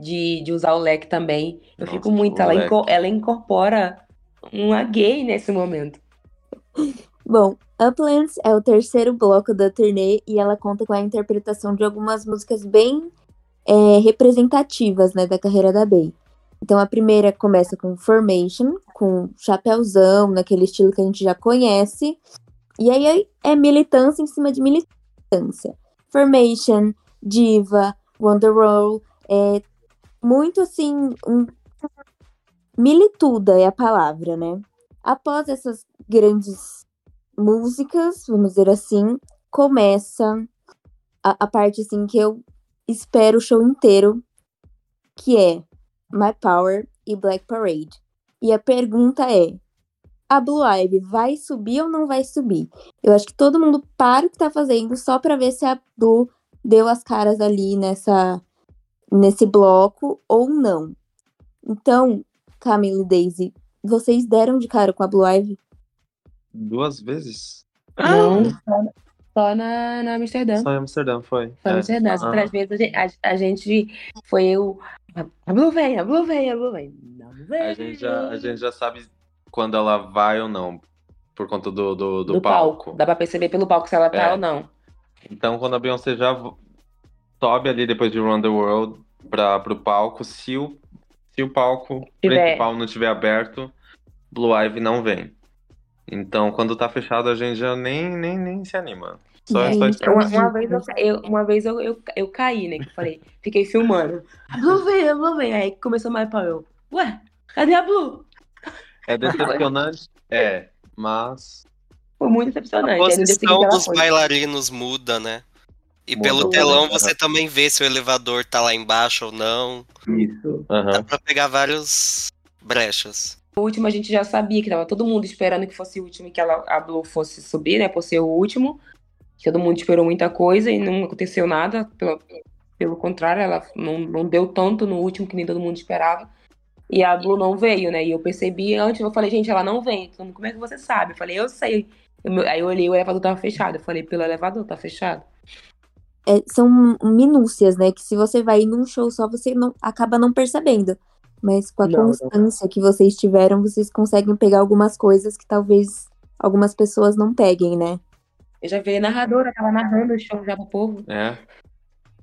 de, de usar o leque também. Eu Nossa, fico muito. Ela, inco ela incorpora uma gay nesse momento. Bom, Uplands é o terceiro bloco da turnê e ela conta com a interpretação de algumas músicas bem é, representativas né, da carreira da Bey. Então a primeira começa com Formation, com chapéuzão, naquele estilo que a gente já conhece. E aí é militância em cima de militância. Formation, Diva, Wonderwall, é, muito assim. Um... Milituda é a palavra, né? Após essas grandes músicas, vamos dizer assim, começa a, a parte assim que eu espero o show inteiro, que é My Power e Black Parade. E a pergunta é: a Blue Ivy vai subir ou não vai subir? Eu acho que todo mundo para o que tá fazendo só para ver se a Blue deu as caras ali nessa nesse bloco ou não. Então, Camille e Daisy, vocês deram de cara com a Blue Ivy? Duas vezes? Não, só, só na, na Amsterdã. Só em Amsterdã, foi. Só em é. Amsterdã. As outras vezes a gente, a, a gente foi eu. A Blue vem, a Blue vem, a Blue vem. Não vem. A gente, já, a gente já sabe quando ela vai ou não. Por conta do, do, do, do palco. palco. Dá pra perceber pelo palco se ela tá é. ou não. Então, quando a Beyoncé já sobe ali depois de Run the World para pro palco. Se o, se o palco tiver. principal não estiver aberto, Blue Ivy não vem. Então, quando tá fechado, a gente já nem, nem, nem se anima. Só, é, só uma, uma, vez, eu, eu, uma vez eu, eu, eu caí, né? Que falei, fiquei filmando. A Blue vem, a Blue vem. Aí começou mais pra eu. Ué, cadê a Blue? É decepcionante? é, mas. Foi muito decepcionante. A posição dos bailarinos muda, né? E pelo telão você também vê se o elevador tá lá embaixo ou não. Isso. Uhum. Dá pra pegar vários brechas. O último a gente já sabia que tava todo mundo esperando que fosse o último e que ela, a Blue fosse subir, né? Por ser o último. Todo mundo esperou muita coisa e não aconteceu nada. Pelo, pelo contrário, ela não, não deu tanto no último que nem todo mundo esperava. E a Blue não veio, né? E eu percebi antes, eu falei, gente, ela não vem. Como é que você sabe? Eu falei, eu sei. Eu, aí eu olhei, o elevador tava fechado. Eu falei, pelo elevador, tá fechado é, são minúcias, né? Que se você vai num show só, você não acaba não percebendo. Mas com a não, constância não. que vocês tiveram, vocês conseguem pegar algumas coisas que talvez algumas pessoas não peguem, né? Eu já vi a narradora, tava narrando o show já pro povo. É.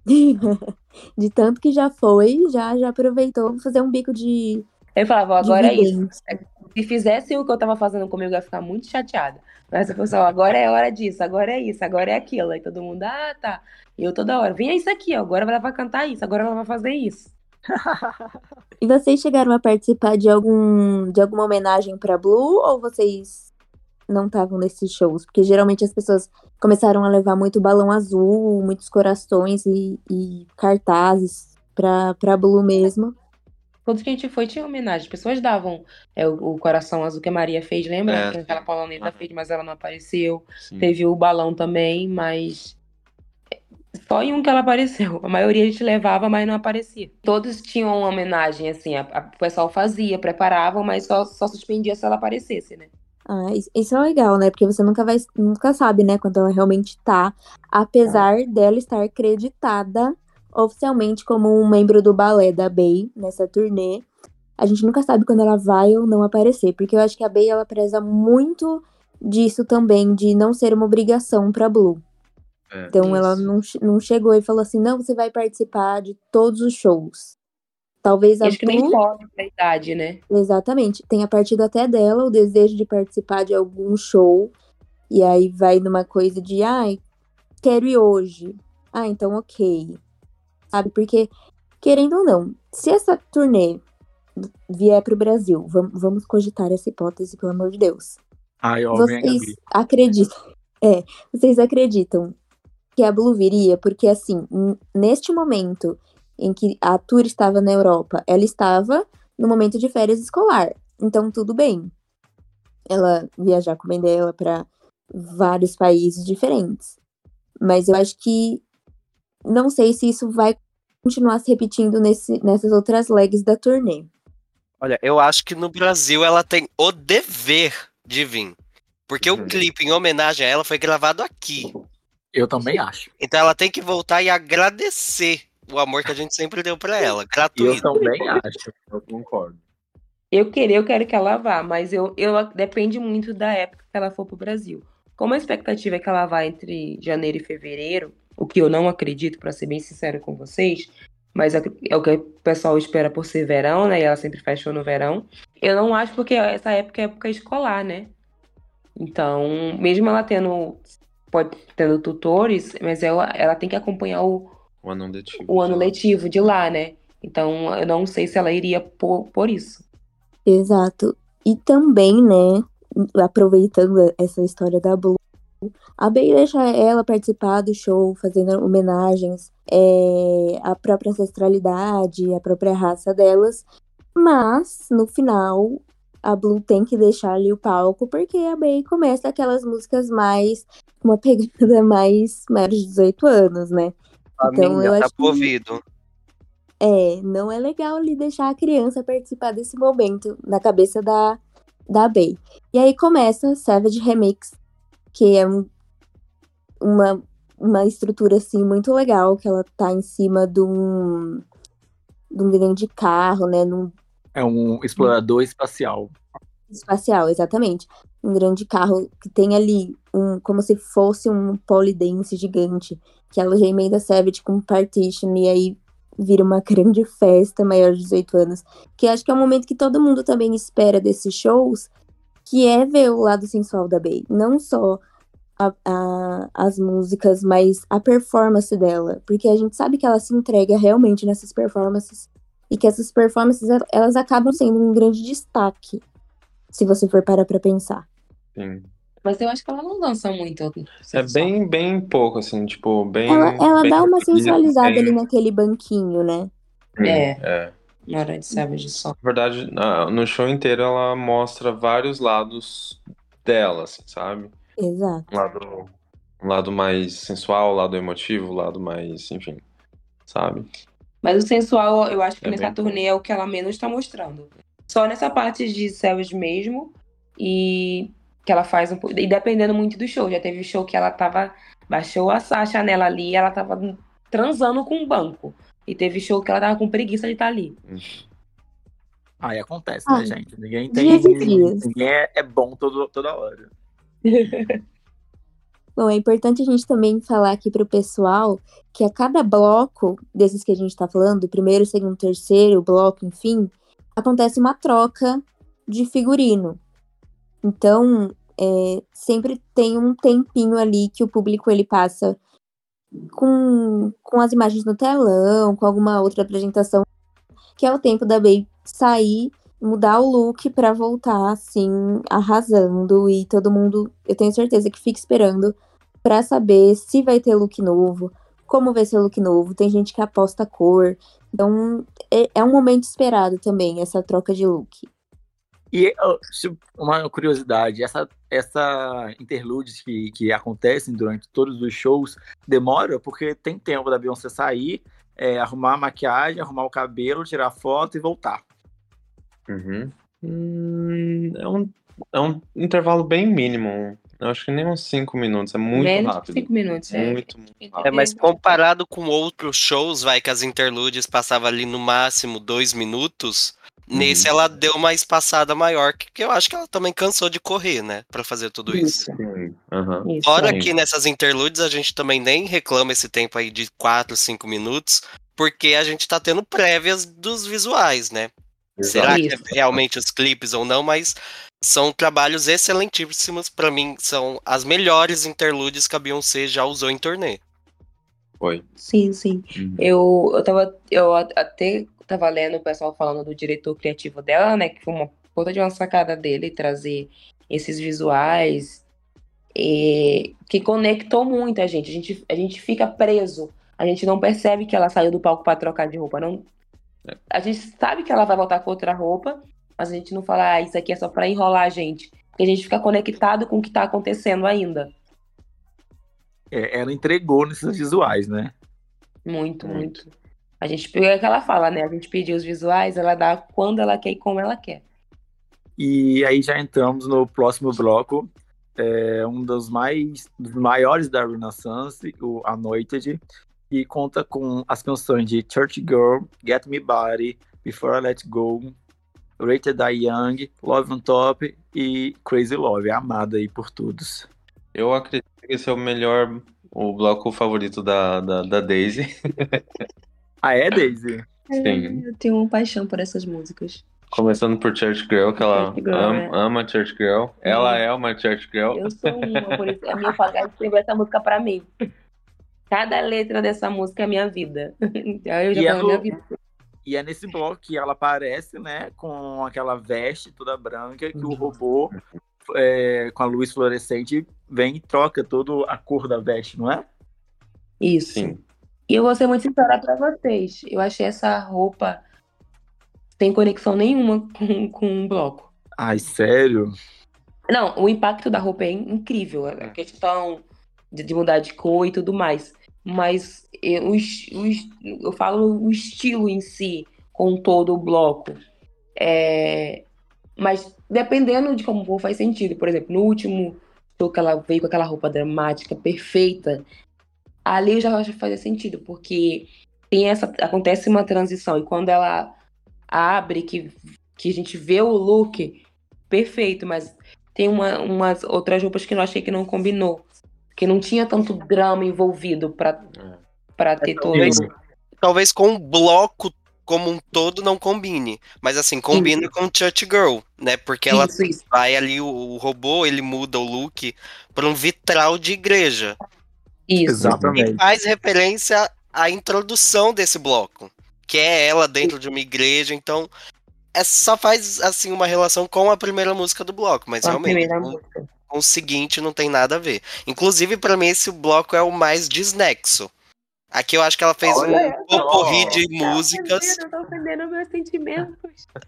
de tanto que já foi, já, já aproveitou fazer um bico de. Eu falava, agora é isso. Se fizessem o que eu tava fazendo comigo, eu ia ficar muito chateada. Mas a pessoa, agora é hora disso, agora é isso, agora é aquilo. Aí todo mundo, ah, tá. E eu toda hora, vem isso aqui, agora ela vai cantar isso, agora ela vai fazer isso. e vocês chegaram a participar de algum de alguma homenagem para Blue ou vocês não estavam nesses shows? Porque geralmente as pessoas começaram a levar muito balão azul, muitos corações e, e cartazes pra Blue mesmo. Todos que a gente foi tinha homenagem. As pessoas davam é, o, o, coração azul que a Maria fez, lembra? É. Que aquela polonesa fez, mas ela não apareceu. Sim. Teve o balão também, mas só em um que ela apareceu. A maioria a gente levava, mas não aparecia. Todos tinham uma homenagem, assim, a, a, o pessoal fazia, preparavam, mas só, só suspendia se ela aparecesse, né? Ah, isso é legal, né? Porque você nunca vai, nunca sabe, né, quando ela realmente tá, apesar dela estar acreditada oficialmente como um membro do balé da Bey nessa turnê. A gente nunca sabe quando ela vai ou não aparecer, porque eu acho que a Bey ela preza muito disso também, de não ser uma obrigação para Blue. É, então isso. ela não, não chegou e falou assim: não, você vai participar de todos os shows. Talvez a Acho que não importa a idade, né? Exatamente. Tem a partir até dela o desejo de participar de algum show. E aí vai numa coisa de, ai, quero ir hoje. Ah, então ok. Sabe? Porque, querendo ou não, se essa turnê vier pro Brasil, vamos, vamos cogitar essa hipótese, pelo amor de Deus. Ai, vocês acreditam. É, vocês acreditam que a Blue viria, porque assim, neste momento em que a tour estava na Europa, ela estava no momento de férias escolar. Então tudo bem. Ela viajar com a mãe dela para vários países diferentes. Mas eu acho que não sei se isso vai continuar se repetindo nesse, nessas outras legs da turnê. Olha, eu acho que no Brasil ela tem o dever de vir. Porque uhum. o clipe em homenagem a ela foi gravado aqui. Eu também acho. Então ela tem que voltar e agradecer o amor que a gente sempre deu para ela, gratuito. Eu também acho, eu concordo. Eu queria, eu quero que ela vá, mas eu, eu depende muito da época que ela for pro Brasil. Como a expectativa é que ela vá entre janeiro e fevereiro, o que eu não acredito, para ser bem sincero com vocês, mas é, é o que o pessoal espera por ser verão, né? E ela sempre faz show no verão. Eu não acho porque essa época é época escolar, né? Então, mesmo ela tendo pode tendo tutores, mas ela, ela tem que acompanhar o, o ano letivo. O ano letivo de lá, né? Então, eu não sei se ela iria por, por isso. Exato. E também, né, aproveitando essa história da Blue, a Bey deixa ela participar do show, fazendo homenagens é, à própria ancestralidade, à própria raça delas. Mas, no final, a Blue tem que deixar ali o palco, porque a Bey começa aquelas músicas mais. uma pegada mais maior de 18 anos, né? Então eu tá acho ouvido. É, não é legal ali deixar a criança participar desse momento na cabeça da, da Bey. E aí começa Savage Remix, que é um, uma, uma estrutura assim muito legal, que ela tá em cima de um, de um grande carro, né? Num, é um explorador espacial. Espacial, exatamente. Um grande carro que tem ali um, como se fosse um polidense gigante, que ela já emenda Savage com Partition, e aí vira uma grande festa maior de 18 anos. Que acho que é um momento que todo mundo também espera desses shows, que é ver o lado sensual da Bey. Não só a, a, as músicas, mas a performance dela. Porque a gente sabe que ela se entrega realmente nessas performances e que essas performances elas acabam sendo um grande destaque, se você for parar para pensar. Sim. Mas eu acho que ela não dança muito. É bem, bem pouco, assim, tipo, bem. Ela, ela bem dá uma sensualizada bem... ali naquele banquinho, né? É. é. Na hora de Savage só. Na verdade, no show inteiro ela mostra vários lados dela, assim, sabe? Exato. Um lado, um lado mais sensual, um lado emotivo, um lado mais, enfim, sabe? Mas o sensual, eu acho que é nessa turnê é o que ela menos está mostrando. Só nessa parte de Savage mesmo. E que ela faz um E dependendo muito do show. Já teve show que ela tava. Baixou a Chanel ali ela tava transando com um banco. E teve show que ela tava com preguiça de estar tá ali. Aí acontece, né, gente? Ninguém tem. Ninguém é, é bom todo, toda hora. Bom, é importante a gente também falar aqui para o pessoal que a cada bloco desses que a gente está falando, primeiro, segundo, terceiro bloco, enfim, acontece uma troca de figurino. Então, é, sempre tem um tempinho ali que o público ele passa com, com as imagens no telão, com alguma outra apresentação, que é o tempo da Bey sair, mudar o look para voltar assim, arrasando e todo mundo, eu tenho certeza que fica esperando para saber se vai ter look novo, como vai ser o look novo. Tem gente que aposta cor. Então, é, é um momento esperado também, essa troca de look. E uma curiosidade, essa, essa interludes que, que acontecem durante todos os shows demora porque tem tempo da Beyoncé sair, é, arrumar a maquiagem, arrumar o cabelo, tirar foto e voltar. Uhum. Hum, é, um, é um intervalo bem mínimo. Eu acho que nem uns 5 minutos, é muito Menos rápido. 5 minutos, é. Muito, muito É, rápido. mas comparado com outros shows, vai que as interludes passavam ali no máximo dois minutos. Nesse ela deu uma espaçada maior, que eu acho que ela também cansou de correr, né? Pra fazer tudo isso. Isso, Fora Sim. que nessas interludes a gente também nem reclama esse tempo aí de 4, 5 minutos, porque a gente tá tendo prévias dos visuais, né? Será que é realmente os clipes ou não, mas são trabalhos excelentíssimos. Pra mim, são as melhores interludes que a Beyoncé já usou em turnê. Foi. Sim, sim. Uhum. Eu, eu tava. Eu a- até tava lendo o pessoal falando do diretor criativo dela, né? Que foi uma puta de uma sacada dele trazer esses visuais. e que conectou muita gente. A gente. A gente fica preso. A gente não percebe que ela saiu do palco pra trocar de roupa. Não, a gente sabe que ela vai voltar com outra roupa, mas a gente não fala, ah, isso aqui é só pra enrolar a gente. Porque a gente fica conectado com o que tá acontecendo ainda. É, ela entregou nesses visuais, né? Muito, Muito. muito. A gente, é o que ela fala, né? A gente pediu os visuais, ela dá quando ela quer e como ela quer. E aí já entramos no próximo bloco, é um dos mais dos maiores da Renaissance, o Anointed, e conta com as canções de Church Girl, Get Me Body, Before I Let Go, Rated I Young, Love on Top e Crazy Love, amada aí por todos. Eu acredito que esse é o melhor, o bloco favorito da, da, da Daisy. Ah, é, Daisy? Sim. Eu tenho uma paixão por essas músicas. Começando por Church Girl, que ela Church Girl, ama, é. ama Church Girl. Ela é uma Church Girl. Eu sou uma, por isso a minha pagar escreveu essa música pra mim. Cada letra dessa música é minha vida. Então eu já E é minha vida. E é nesse bloco que ela aparece, né, com aquela veste toda branca, que o robô, é, com a luz fluorescente, vem e troca toda a cor da veste, não é? Isso. Sim. E eu vou ser muito sincera pra vocês. Eu achei essa roupa sem conexão nenhuma com, com o bloco. Ai, sério? Não, o impacto da roupa é incrível. A questão de, de mudar de cor e tudo mais. Mas eu, o es- eu falo o estilo em si, com todo o bloco. É, mas dependendo de como for, faz sentido. Por exemplo, no último show que ela veio com aquela roupa dramática, perfeita, ali eu já acho que fazia sentido, porque tem essa, acontece uma transição. E quando ela abre, que, que a gente vê o look, perfeito, mas tem uma, umas outras roupas que eu achei que não combinou. Que não tinha tanto drama envolvido pra, pra ter todo. talvez- Talvez com o bloco como um todo não combine. Mas assim, combina com Church Girl, né? Porque ela Isso, isso. vai ali, o, o robô, ele muda o look pra um vitral de igreja. Isso. E Exatamente. faz referência à introdução desse bloco. Que é ela dentro de uma igreja, então. É, só faz assim uma relação com a primeira música do bloco, mas Com a realmente primeira música. Com o seguinte não tem nada a ver. Inclusive, pra mim, esse bloco é o mais desnexo. Aqui eu acho que ela fez Olha um potpourri de Tá músicas. ofendendo, tá ofendendo meus sentimentos.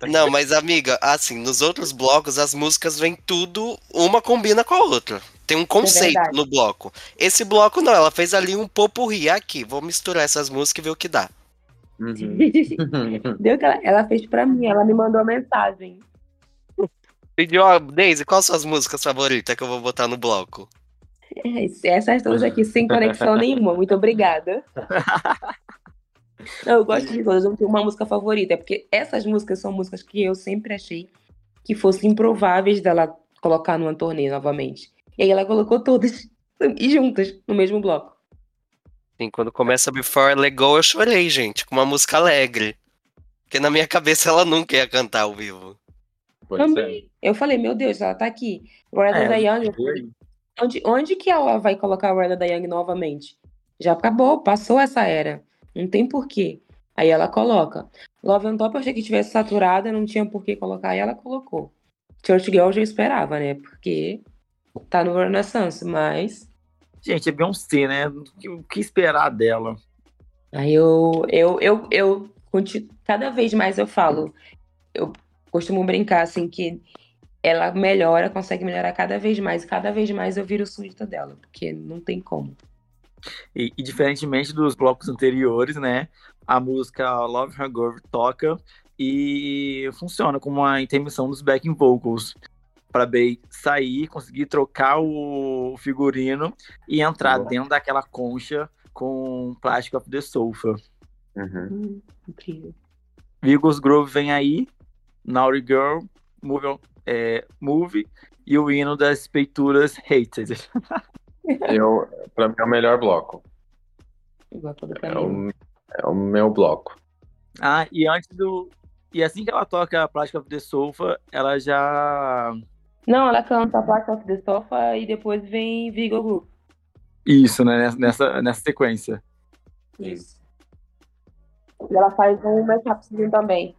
Não, mas amiga, assim, nos outros blocos as músicas vêm tudo, uma combina com a outra. Tem um conceito verdade. no bloco. Esse bloco não, ela fez ali um popurri aqui. Vou misturar essas músicas e ver o que dá. Uhum. Deu que ela, ela fez pra mim, ela me mandou mensagem. Pediu, ó, Daisy, quais são as músicas favoritas que eu vou botar no bloco? É, Essas todas aqui sem conexão nenhuma. Muito obrigada. Não, eu gosto de todas, eu não tenho uma música favorita, é porque essas músicas são músicas que eu sempre achei que fossem improváveis dela colocar numa turnê novamente. E aí ela colocou todas e juntas no mesmo bloco. Sim, quando começa Before I Let Go, eu chorei, gente, com uma música alegre. Porque na minha cabeça ela nunca ia cantar ao vivo. Pode Também. Eu falei, meu Deus, ela tá aqui. Riley é, da Young. Onde, onde que ela vai colocar a Riley da Young novamente? Já acabou, passou essa era. Não tem porquê. Aí ela coloca. Love on Top eu achei que tivesse saturada, não tinha por que colocar, e ela colocou. Church Girl eu já esperava, né? Porque tá no Renaissance, mas. Gente, é Beyoncé, né? O que esperar dela? Aí eu, eu, eu, eu, cada vez mais eu falo, eu costumo brincar assim que ela melhora, consegue melhorar cada vez mais, e cada vez mais eu viro súdita dela, porque não tem como. E, e, diferentemente dos blocos anteriores, né? A música Love Her Girl toca e funciona como uma intermissão dos backing vocals para Bey sair, conseguir trocar o figurino e entrar dentro daquela concha com Plastic of the Sofa. Uhum. Hum, incrível. Vigos Grove vem aí, Naughty Girl, Move, é, Move e o hino das peituras Hated. Eu, pra mim é o melhor bloco. É o, é o meu bloco. Ah, e antes do. E assim que ela toca a Plastic of the Sofa, ela já. Não, ela canta a Plastic of the Sofa e depois vem Vigo Group. Isso, né? Nessa, nessa sequência. Isso. E ela faz um make-upzinho também.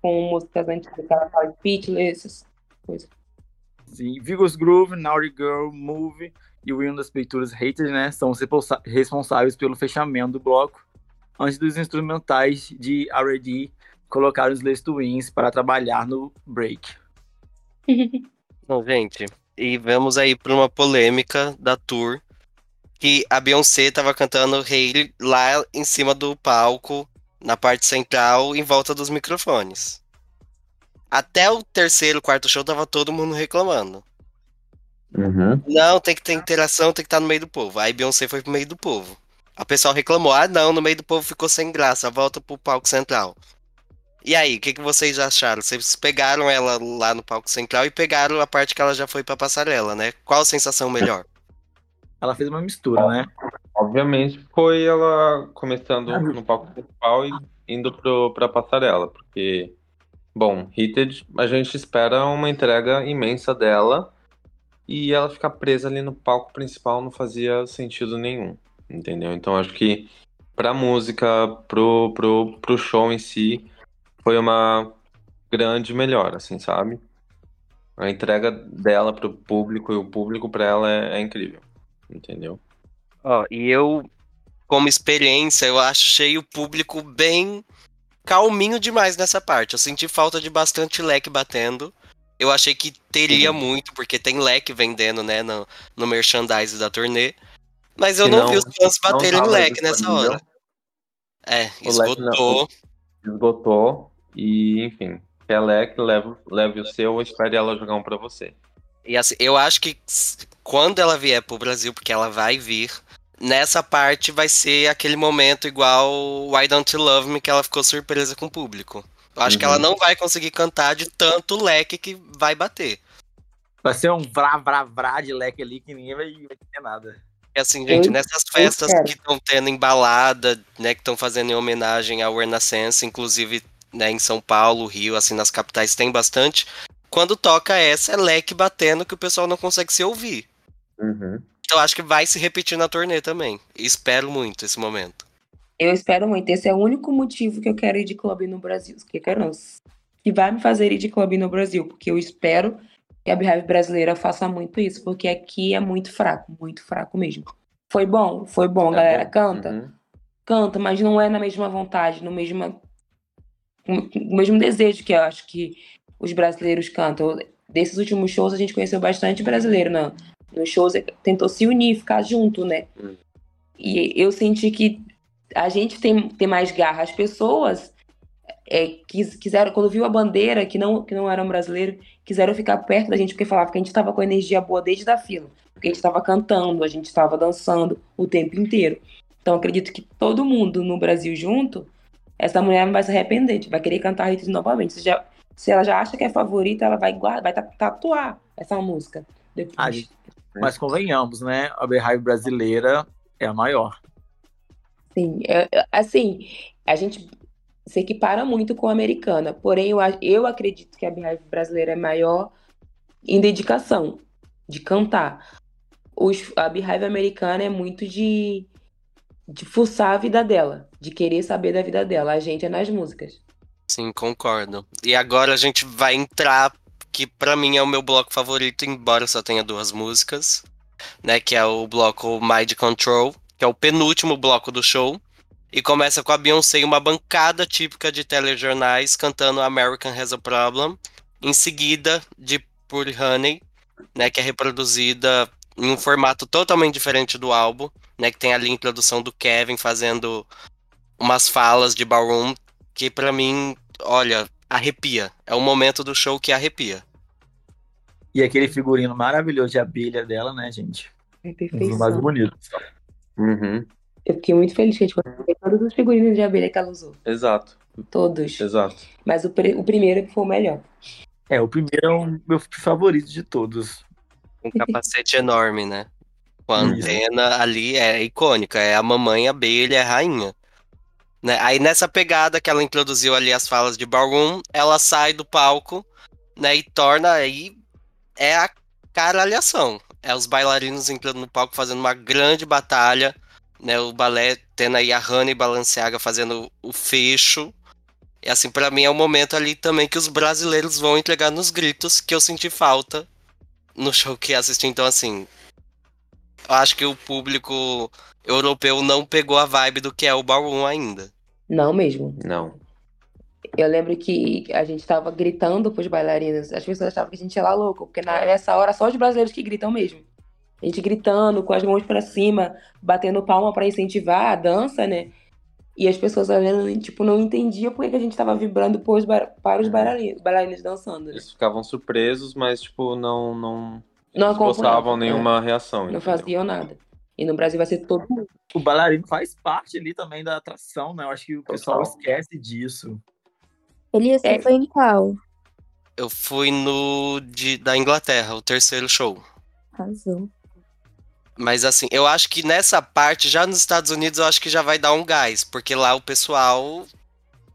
Com músicas antigas que ela faz, Speechless, essas coisas. Sim, Vigos Groove, Naughty Girl, Move e o Will das Peituras Haters, né? São responsáveis pelo fechamento do bloco. Antes dos instrumentais de R&D colocar os Last Wins para trabalhar no break. Bom, gente, e vamos aí para uma polêmica da tour que a Beyoncé tava cantando Hailey lá em cima do palco, na parte central, em volta dos microfones. Até o terceiro, quarto show, tava todo mundo reclamando. Uhum. Não, tem que ter interação, tem que estar no meio do povo. Aí Beyoncé foi pro meio do povo. A pessoa reclamou, ah não, no meio do povo ficou sem graça, volta pro palco central. E aí, o que, que vocês acharam? Vocês pegaram ela lá no palco central e pegaram a parte que ela já foi pra passarela, né? Qual a sensação melhor? ela fez uma mistura, né? Obviamente foi ela começando no palco principal e indo pro, pra passarela, porque, bom, Heated, a gente espera uma entrega imensa dela e ela ficar presa ali no palco principal não fazia sentido nenhum, entendeu? Então acho que pra música, pro, pro, pro show em si, foi uma grande melhora, assim, sabe? A entrega dela pro público e o público pra ela é, é incrível entendeu? Ó, e eu, como experiência, eu achei o público bem calminho demais nessa parte. Eu senti falta de bastante leque batendo. Eu achei que teria uhum. muito, porque tem leque vendendo, né, no, no merchandise da turnê. Mas eu não, não, vi os fãs baterem leque nessa hora. É, esgotou. Esgotou. E, enfim, quer leque, leve, leve o seu ou espere ela jogar um pra você. E assim, eu acho que quando ela vier pro Brasil, porque ela vai vir, nessa parte vai ser aquele momento igual Why Don't You Love Me, que ela ficou surpresa com o público. Eu acho uhum. que ela uhum. não vai conseguir cantar de tanto leque que vai bater. Vai ser um vrá, vrá, vrá de leque ali que ninguém vai, vai ter nada. É assim, gente, eu, nessas festas que estão tendo embalada, né, que estão fazendo em homenagem ao Renaissance, inclusive né, em São Paulo, Rio, assim, nas capitais tem bastante quando toca essa, é leque batendo que o pessoal não consegue se ouvir. Uhum. Então acho que vai se repetir na turnê também. espero muito esse momento. Eu espero muito. Esse é o único motivo que eu quero ir de clube no Brasil. Que quero, que vai me fazer ir de clube no Brasil. Porque eu espero que a Beehive brasileira faça muito isso. Porque aqui é muito fraco. Muito fraco mesmo. Foi bom? Foi bom, é galera. Bom. Canta. Uhum. Canta, mas não é na mesma vontade, no mesmo, no mesmo desejo que eu acho que os brasileiros cantam. Desses últimos shows a gente conheceu bastante brasileiro, não. Nos shows tentou se unir, ficar junto, né? Hum. E eu senti que a gente tem, tem mais garra. As pessoas é, quis, quiseram, quando viu a bandeira, que não, que não eram brasileiros, quiseram ficar perto da gente, porque falavam que a gente estava com energia boa desde da fila. Porque a gente estava cantando, a gente estava dançando o tempo inteiro. Então acredito que todo mundo no Brasil junto, essa mulher não vai se arrepender, vai querer cantar Hits novamente. Você já, se ela já acha que é favorita, ela vai guardar, vai tatuar essa música depois. Ah, mas convenhamos, né? A Beehive brasileira é a maior. Sim, é, assim, a gente se equipara muito com a americana. Porém, eu, eu acredito que a Beehive brasileira é maior em dedicação, de cantar. Os, a Beehive americana é muito de, de fuçar a vida dela, de querer saber da vida dela. A gente é nas músicas. Sim, concordo. E agora a gente vai entrar, que para mim é o meu bloco favorito, embora só tenha duas músicas, né? Que é o bloco Mind Control, que é o penúltimo bloco do show. E começa com a Beyoncé, uma bancada típica de telejornais, cantando American Has a Problem. Em seguida, de Pure Honey, né, que é reproduzida em um formato totalmente diferente do álbum, né, que tem ali a introdução do Kevin fazendo umas falas de ballroom que para mim, olha, arrepia. É o momento do show que arrepia. E aquele figurino maravilhoso de abelha dela, né, gente? É perfeição. Um mais bonito. Uhum. Eu fiquei muito feliz que a gente conseguiu todos os figurinos de abelha que ela usou. Exato. Todos. Exato. Mas o, o primeiro foi o melhor. É, o primeiro é o meu favorito de todos. Um capacete enorme, né? Com a antena ali é icônica, é a mamãe abelha, é a rainha. Né? Aí nessa pegada que ela introduziu ali as falas de Ballroom, ela sai do palco, né, e torna aí é a caralhação. É os bailarinos entrando no palco fazendo uma grande batalha né, o balé tendo aí a Hannah e Balenciaga fazendo o fecho. E assim, para mim é um momento ali também que os brasileiros vão entregar nos gritos que eu senti falta no show que assisti. Então, assim, eu acho que o público europeu não pegou a vibe do que é o Ballroom ainda. Não mesmo. Não. Eu lembro que a gente tava gritando pros bailarinos. As pessoas achavam que a gente ia lá louco, porque nessa hora só os brasileiros que gritam mesmo a gente gritando, com as mãos para cima, batendo palma para incentivar a dança, né? E as pessoas olhando, tipo, não entendiam por que a gente estava vibrando para os é. bailarinos, bailarinos dançando. Né? Eles ficavam surpresos, mas, tipo, não. Não, não postavam nenhuma é. reação. Não entendeu? faziam nada. E no Brasil vai ser todo mundo. O bailarino faz parte ali também da atração, né? Eu acho que o pessoal esquece disso. Elias, é. foi em qual? Eu fui no de, da Inglaterra, o terceiro show. Arrasou. Mas assim, eu acho que nessa parte, já nos Estados Unidos, eu acho que já vai dar um gás, porque lá o pessoal,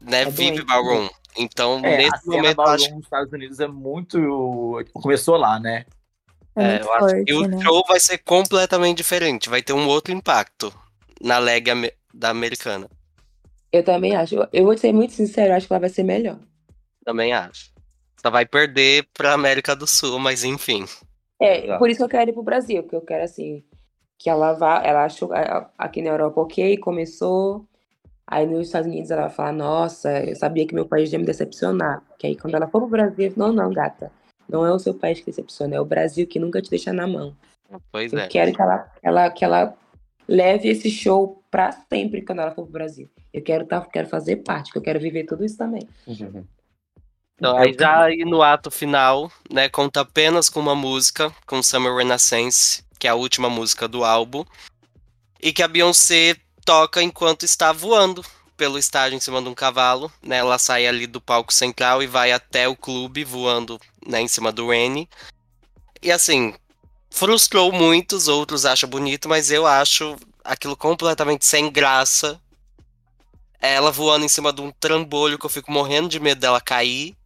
né, é vive ballroom. Então, é, nesse momento, eu acho nos Estados Unidos é muito. Começou lá, né? É, é eu forte, acho que o né? show vai ser completamente diferente, vai ter um outro impacto na leg da americana. Eu também acho. Eu vou ser muito sincero, acho que ela vai ser melhor. Também acho. Só vai perder pra América do Sul, mas enfim. É, por isso que eu quero ir pro Brasil, porque eu quero assim que ela vá, ela achou aqui na Europa ok, começou, aí nos Estados Unidos ela vai falar, nossa, eu sabia que meu país ia me decepcionar, que aí quando ela for pro Brasil, não, não, gata, não é o seu país que decepciona, é o Brasil que nunca te deixa na mão. Pois eu é. quero que ela, ela, que ela leve esse show para sempre quando ela for pro Brasil. Eu quero tá, quero fazer parte, que eu quero viver tudo isso também. Uhum. Então, aí já aí no ato final, né, conta apenas com uma música, com Summer Renaissance, que é a última música do álbum, e que a Beyoncé toca enquanto está voando pelo estádio em cima de um cavalo, né? Ela sai ali do palco central e vai até o clube voando, né, em cima do Rennie. E assim, frustrou muitos, outros acham bonito, mas eu acho aquilo completamente sem graça. Ela voando em cima de um trambolho que eu fico morrendo de medo dela cair.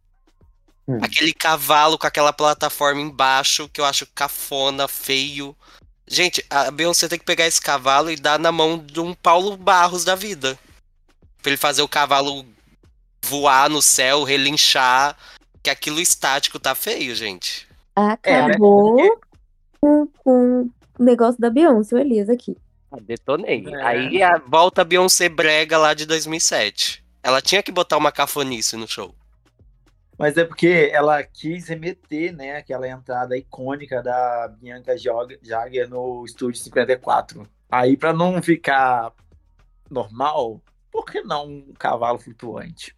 Hum. Aquele cavalo com aquela plataforma embaixo que eu acho cafona, feio. Gente, a Beyoncé tem que pegar esse cavalo e dar na mão de um Paulo Barros da vida. Pra ele fazer o cavalo voar no céu, relinchar. Que aquilo estático tá feio, gente. Acabou é, né? com, com o negócio da Beyoncé, o Elias aqui. Ah, detonei. É. Aí a, volta Beyoncé brega lá de 2007. Ela tinha que botar uma cafonice no show. Mas é porque ela quis remeter, né, aquela entrada icônica da Bianca Jagger no Estúdio 54. Aí, para não ficar normal, por que não um cavalo flutuante?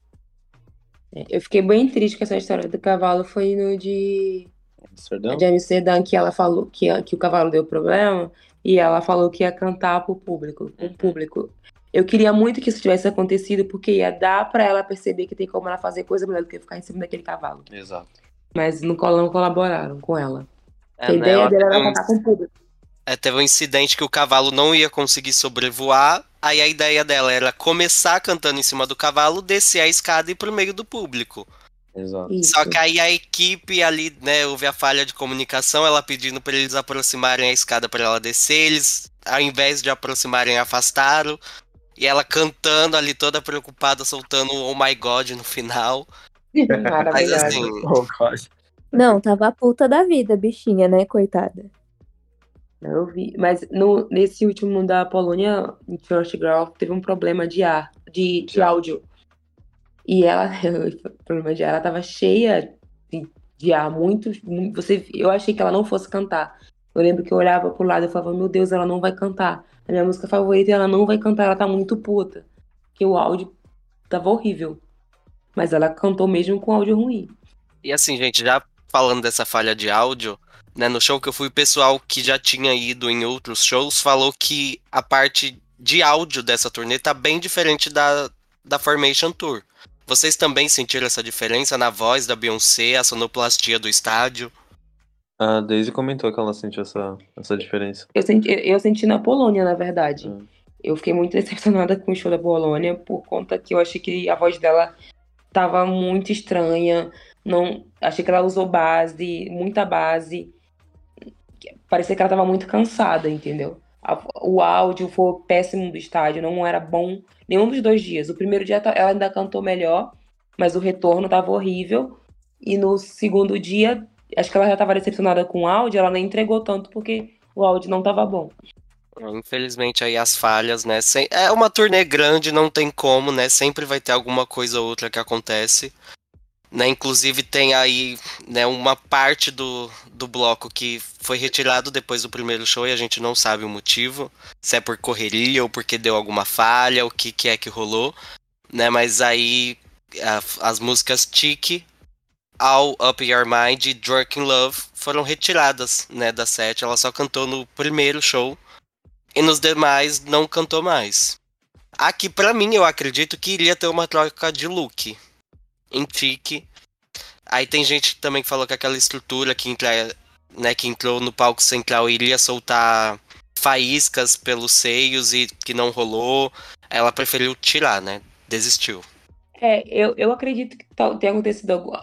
É, eu fiquei bem triste com essa história do cavalo. Foi no de. Amsterdã? De Amsterdã, que ela falou que, que o cavalo deu problema e ela falou que ia cantar pro público. Pro público. Eu queria muito que isso tivesse acontecido, porque ia dar para ela perceber que tem como ela fazer coisa melhor do que ficar em cima daquele cavalo. Exato. Mas não, não colaboraram com ela. É, a ideia né, dela era contar com o público. É, teve um incidente que o cavalo não ia conseguir sobrevoar, Aí a ideia dela era começar cantando em cima do cavalo, descer a escada e ir pro meio do público. Exato. Isso. Só que aí a equipe ali, né, houve a falha de comunicação, ela pedindo para eles aproximarem a escada para ela descer, eles, ao invés de aproximarem, afastaram. E ela cantando ali toda preocupada, soltando Oh My God no final. Mas Maravilhoso. assim, Oh, God. Não, tava a puta da vida, bichinha, né, coitada. Eu vi. Mas no, nesse último da Polônia, em Church Girl, teve um problema de ar, de, de áudio. E ela, problema de ar, ela tava cheia de, de ar, muito, muito- você, eu achei que ela não fosse cantar. Eu lembro que eu olhava pro lado e falava, meu Deus, ela não vai cantar. A minha música favorita, ela não vai cantar, ela tá muito puta. Porque o áudio tava horrível. Mas ela cantou mesmo com áudio ruim. E assim, gente, já falando dessa falha de áudio, né, no show que eu fui, o pessoal que já tinha ido em outros shows falou que a parte de áudio dessa turnê tá bem diferente da, da Formation Tour. Vocês também sentiram essa diferença na voz da Beyoncé, a sonoplastia do estádio? A Daisy comentou que ela sentiu essa, essa diferença. Eu senti, eu senti na Polônia, na verdade. Hum. Eu fiquei muito decepcionada com o show da Polônia, por conta que eu achei que a voz dela tava muito estranha. Não, achei que ela usou base, muita base. Parecia que ela tava muito cansada, entendeu? O áudio foi péssimo do estádio, não era bom nenhum dos dois dias. O primeiro dia ela ainda cantou melhor, mas o retorno tava horrível. E no segundo dia, acho que ela já tava decepcionada com o áudio, ela nem entregou tanto porque o áudio não tava bom. Infelizmente aí as falhas, né? É uma turnê grande, não tem como, né? Sempre vai ter alguma coisa ou outra que acontece. Né? Inclusive tem aí né, uma parte do, do bloco que foi retirado depois do primeiro show e a gente não sabe o motivo. Se é por correria ou porque deu alguma falha, o que, que é que rolou. Né? Mas aí a- as músicas Tiki, All Up Your Mind e Drunk in Love foram retiradas né, da set. Ela só cantou no primeiro show. E nos demais não cantou mais. Aqui, pra mim, eu acredito que iria ter uma troca de look. Em tique. Aí tem gente também que falou que aquela estrutura que, entra, né, que entrou no palco central iria soltar faíscas pelos seios e que não rolou. Ela preferiu tirar, né? Desistiu. É, eu, eu acredito que tal- tenha acontecido algo.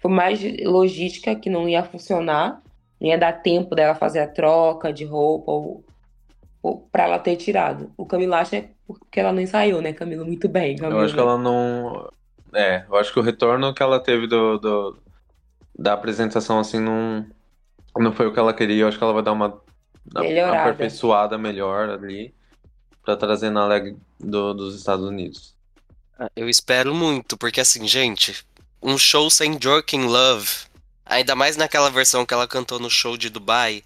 Foi mais logística que não ia funcionar. Não ia dar tempo dela fazer a troca de roupa ou, ou para ela ter tirado. O Camilo acha é porque ela não ensaiou, né, Camilo? Muito bem, Camilo. Eu acho que ela não. É, eu acho que o retorno que ela teve do, do- da apresentação, assim, não, não foi o que ela queria. Eu acho que ela vai dar uma Melhorada. aperfeiçoada melhor ali pra trazer na leg do- dos Estados Unidos. Eu espero muito, porque assim, gente, um show sem Jorkin Love, ainda mais naquela versão que ela cantou no show de Dubai,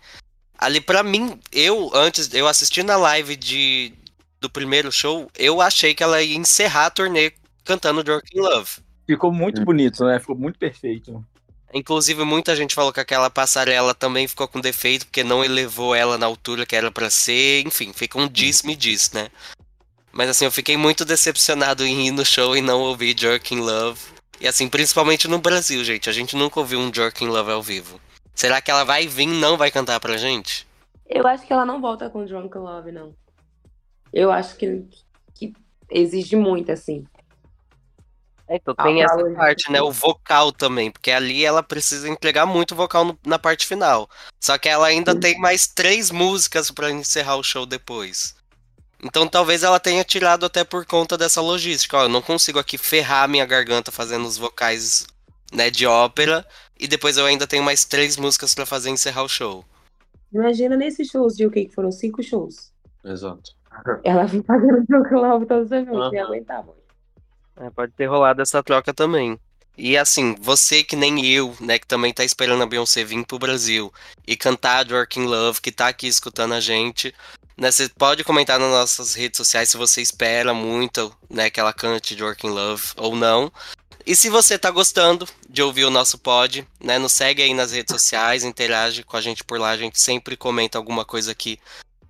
ali pra mim, eu antes, eu assisti na live de do primeiro show, eu achei que ela ia encerrar a turnê cantando Jorkin Love. Ficou muito Hum. bonito, né? Ficou muito perfeito. Inclusive, muita gente falou que aquela passarela também ficou com defeito, porque não elevou ela na altura que era pra ser. Enfim, fica um diz-me-diz, né? Mas assim, eu fiquei muito decepcionado em ir no show e não ouvir Jerking Love. E assim, principalmente no Brasil, gente. A gente nunca ouviu um Jerking Love ao vivo. Será que ela vai vir e não vai cantar pra gente? Eu acho que ela não volta com Drunk Love, não. Eu acho que, que exige muito, assim. Então Ah, tem pra essa parte, né? O vocal também, porque ali ela precisa entregar muito vocal no- na parte final. Só que ela ainda Sim. tem mais três músicas pra encerrar o show depois. Então talvez ela tenha tirado até por conta dessa logística. Ó, eu não consigo aqui ferrar minha garganta fazendo os vocais, né, de ópera. E depois eu ainda tenho mais três músicas pra fazer encerrar o show. Imagina nesses shows de UK, que foram cinco shows. Exato. Ela vem fazendo Drunk Love todos os eventos, Aham. nem aguentava. É, pode ter rolado essa troca também. E assim, você que nem eu, né, que também tá esperando a Beyoncé vir pro Brasil e cantar Working Love, que tá aqui escutando a gente, né, você pode comentar nas nossas redes sociais se você espera muito, né, que ela cante Working Love ou não. E se você tá gostando de ouvir o nosso pod, né, nos segue aí nas redes sociais, interage com a gente por lá, a gente sempre comenta alguma coisa aqui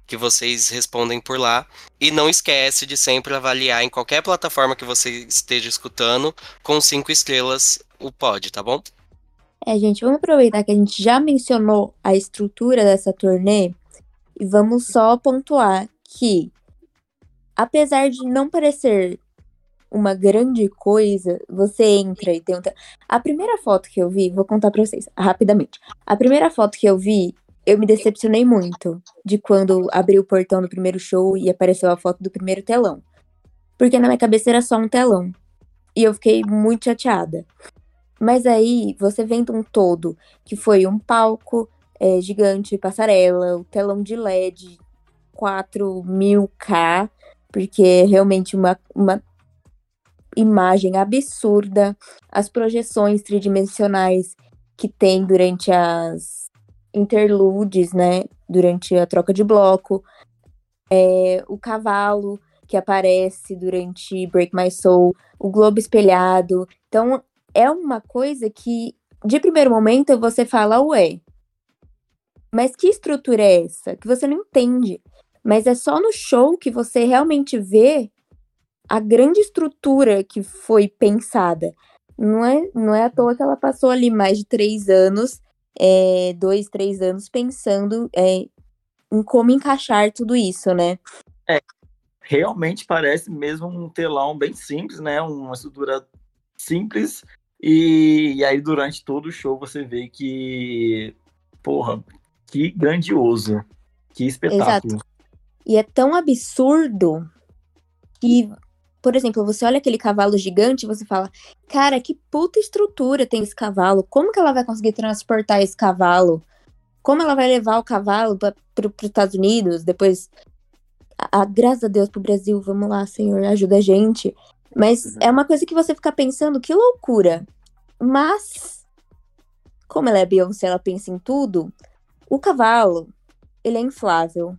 que vocês respondem por lá. E não esquece de sempre avaliar em qualquer plataforma que você esteja escutando com cinco estrelas o pod, tá bom? É, gente, vamos aproveitar que a gente já mencionou a estrutura dessa turnê e vamos só pontuar que apesar de não parecer uma grande coisa, você entra e tem um. A primeira foto que eu vi, vou contar pra vocês rapidamente. A primeira foto que eu vi, eu me decepcionei muito de quando abri o portão do primeiro show e apareceu a foto do primeiro telão. Porque na minha cabeça era só um telão. E eu fiquei muito chateada. Mas aí você vendo um todo, que foi um palco é, gigante, passarela, o telão de LED 4000K, porque é realmente uma, uma imagem absurda, as projeções tridimensionais que tem durante as interludes, né? Durante a troca de bloco, é, o cavalo que aparece durante Break My Soul, o globo espelhado. Então, é uma coisa que, de primeiro momento, você fala, ué, mas que estrutura é essa? Que você não entende. Mas é só no show que você realmente vê a grande estrutura que foi pensada. Não é, não é à toa que ela passou ali mais de três anos, é, dois, três anos, pensando é, em como encaixar tudo isso, né? É, realmente parece mesmo um telão bem simples, né? Uma estrutura simples. E, e aí, durante todo o show, você vê que, porra, que grandioso, que espetáculo. Exato. E é tão absurdo que por exemplo, você olha aquele cavalo gigante e você fala, cara, que puta estrutura tem esse cavalo. Como que ela vai conseguir transportar esse cavalo? Como ela vai levar o cavalo para os Estados Unidos? Depois, a, a, graças a Deus pro Brasil, vamos lá, Senhor, ajuda a gente. Mas uhum. é uma coisa que você fica pensando, que loucura. Mas, como ela é Beyoncé, ela pensa em tudo. O cavalo, ele é inflável.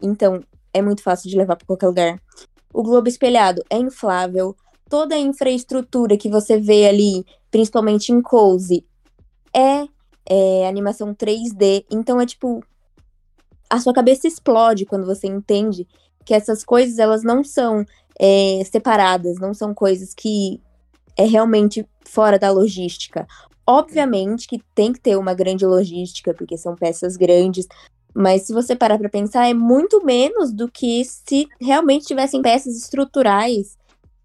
Então, é muito fácil de levar para qualquer lugar. O globo espelhado é inflável. Toda a infraestrutura que você vê ali, principalmente em Cozy, é, é animação 3D. Então é tipo. A sua cabeça explode quando você entende que essas coisas elas não são é, separadas, não são coisas que é realmente fora da logística. Obviamente que tem que ter uma grande logística, porque são peças grandes, mas se você parar para pensar, é muito menos do que se realmente tivessem peças estruturais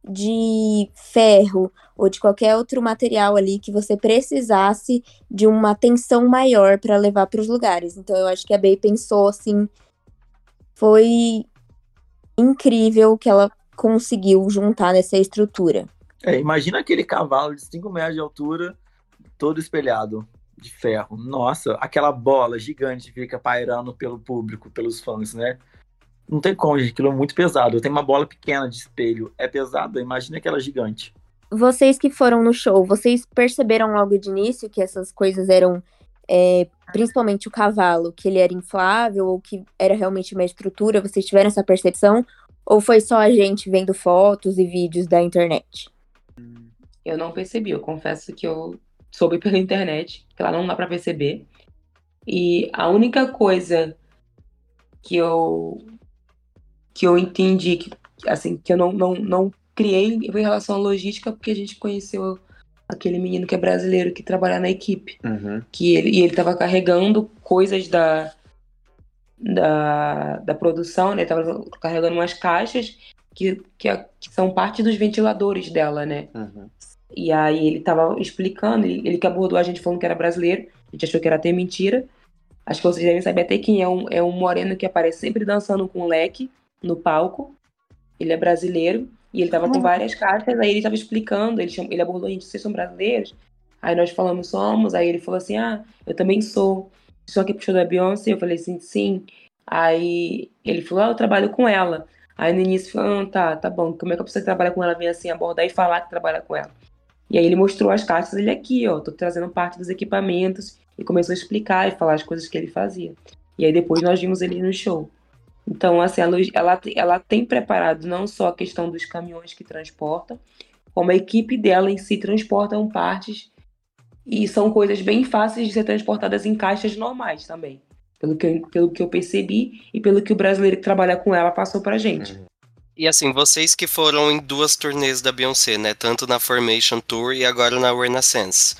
de ferro ou de qualquer outro material ali que você precisasse de uma atenção maior para levar para os lugares. Então eu acho que a Bey pensou assim, foi incrível que ela conseguiu juntar nessa estrutura. É, imagina aquele cavalo de 5 metros de altura, todo espelhado de ferro. Nossa, aquela bola gigante fica pairando pelo público, pelos fãs, né? Não tem como, gente, aquilo é muito pesado. Tem uma bola pequena de espelho, é pesada, imagina aquela gigante. Vocês que foram no show, vocês perceberam logo de início que essas coisas eram, é, principalmente o cavalo, que ele era inflável ou que era realmente uma estrutura? Vocês tiveram essa percepção? Ou foi só a gente vendo fotos e vídeos da internet? Eu não percebi, eu confesso que eu soube pela internet, que lá não dá para perceber. E a única coisa que eu que eu entendi que assim que eu não, não, não criei foi em relação à logística porque a gente conheceu aquele menino que é brasileiro que trabalha na equipe uhum. que ele e ele estava carregando coisas da da, da produção né estava carregando umas caixas que, que, que, são parte dos ventiladores dela né uhum. E aí ele tava explicando, ele, ele que abordou a gente falando que era brasileiro, a gente achou que era até mentira. Acho que vocês devem saber até quem é um, é um moreno que aparece sempre dançando com leque no palco. Ele é brasileiro e ele tava com várias cartas, aí ele tava explicando, ele, ele abordou a gente, vocês são brasileiros? Aí nós falamos, somos, aí ele falou assim, ah, eu também sou. Só que puxou da Beyoncé, eu falei assim, sim. Aí ele falou, ah, eu trabalho com ela. Aí no início falou, ah, tá, tá bom, como é que a pessoa que trabalha com ela vem assim abordar e falar que trabalha com ela? E aí ele mostrou as cartas, ele aqui, ó, tô trazendo parte dos equipamentos, e começou a explicar e falar as coisas que ele fazia. E aí depois nós vimos ele no show. Então, assim, ela, ela, ela tem preparado não só a questão dos caminhões que transportam, como a equipe dela em si transportam partes e são coisas bem fáceis de ser transportadas em caixas normais também. Pelo que eu, pelo que eu percebi e pelo que o brasileiro que trabalha com ela passou pra gente. Uhum. E assim, vocês que foram em duas turnês da Beyoncé, né? Tanto na Formation Tour e agora na Renaissance.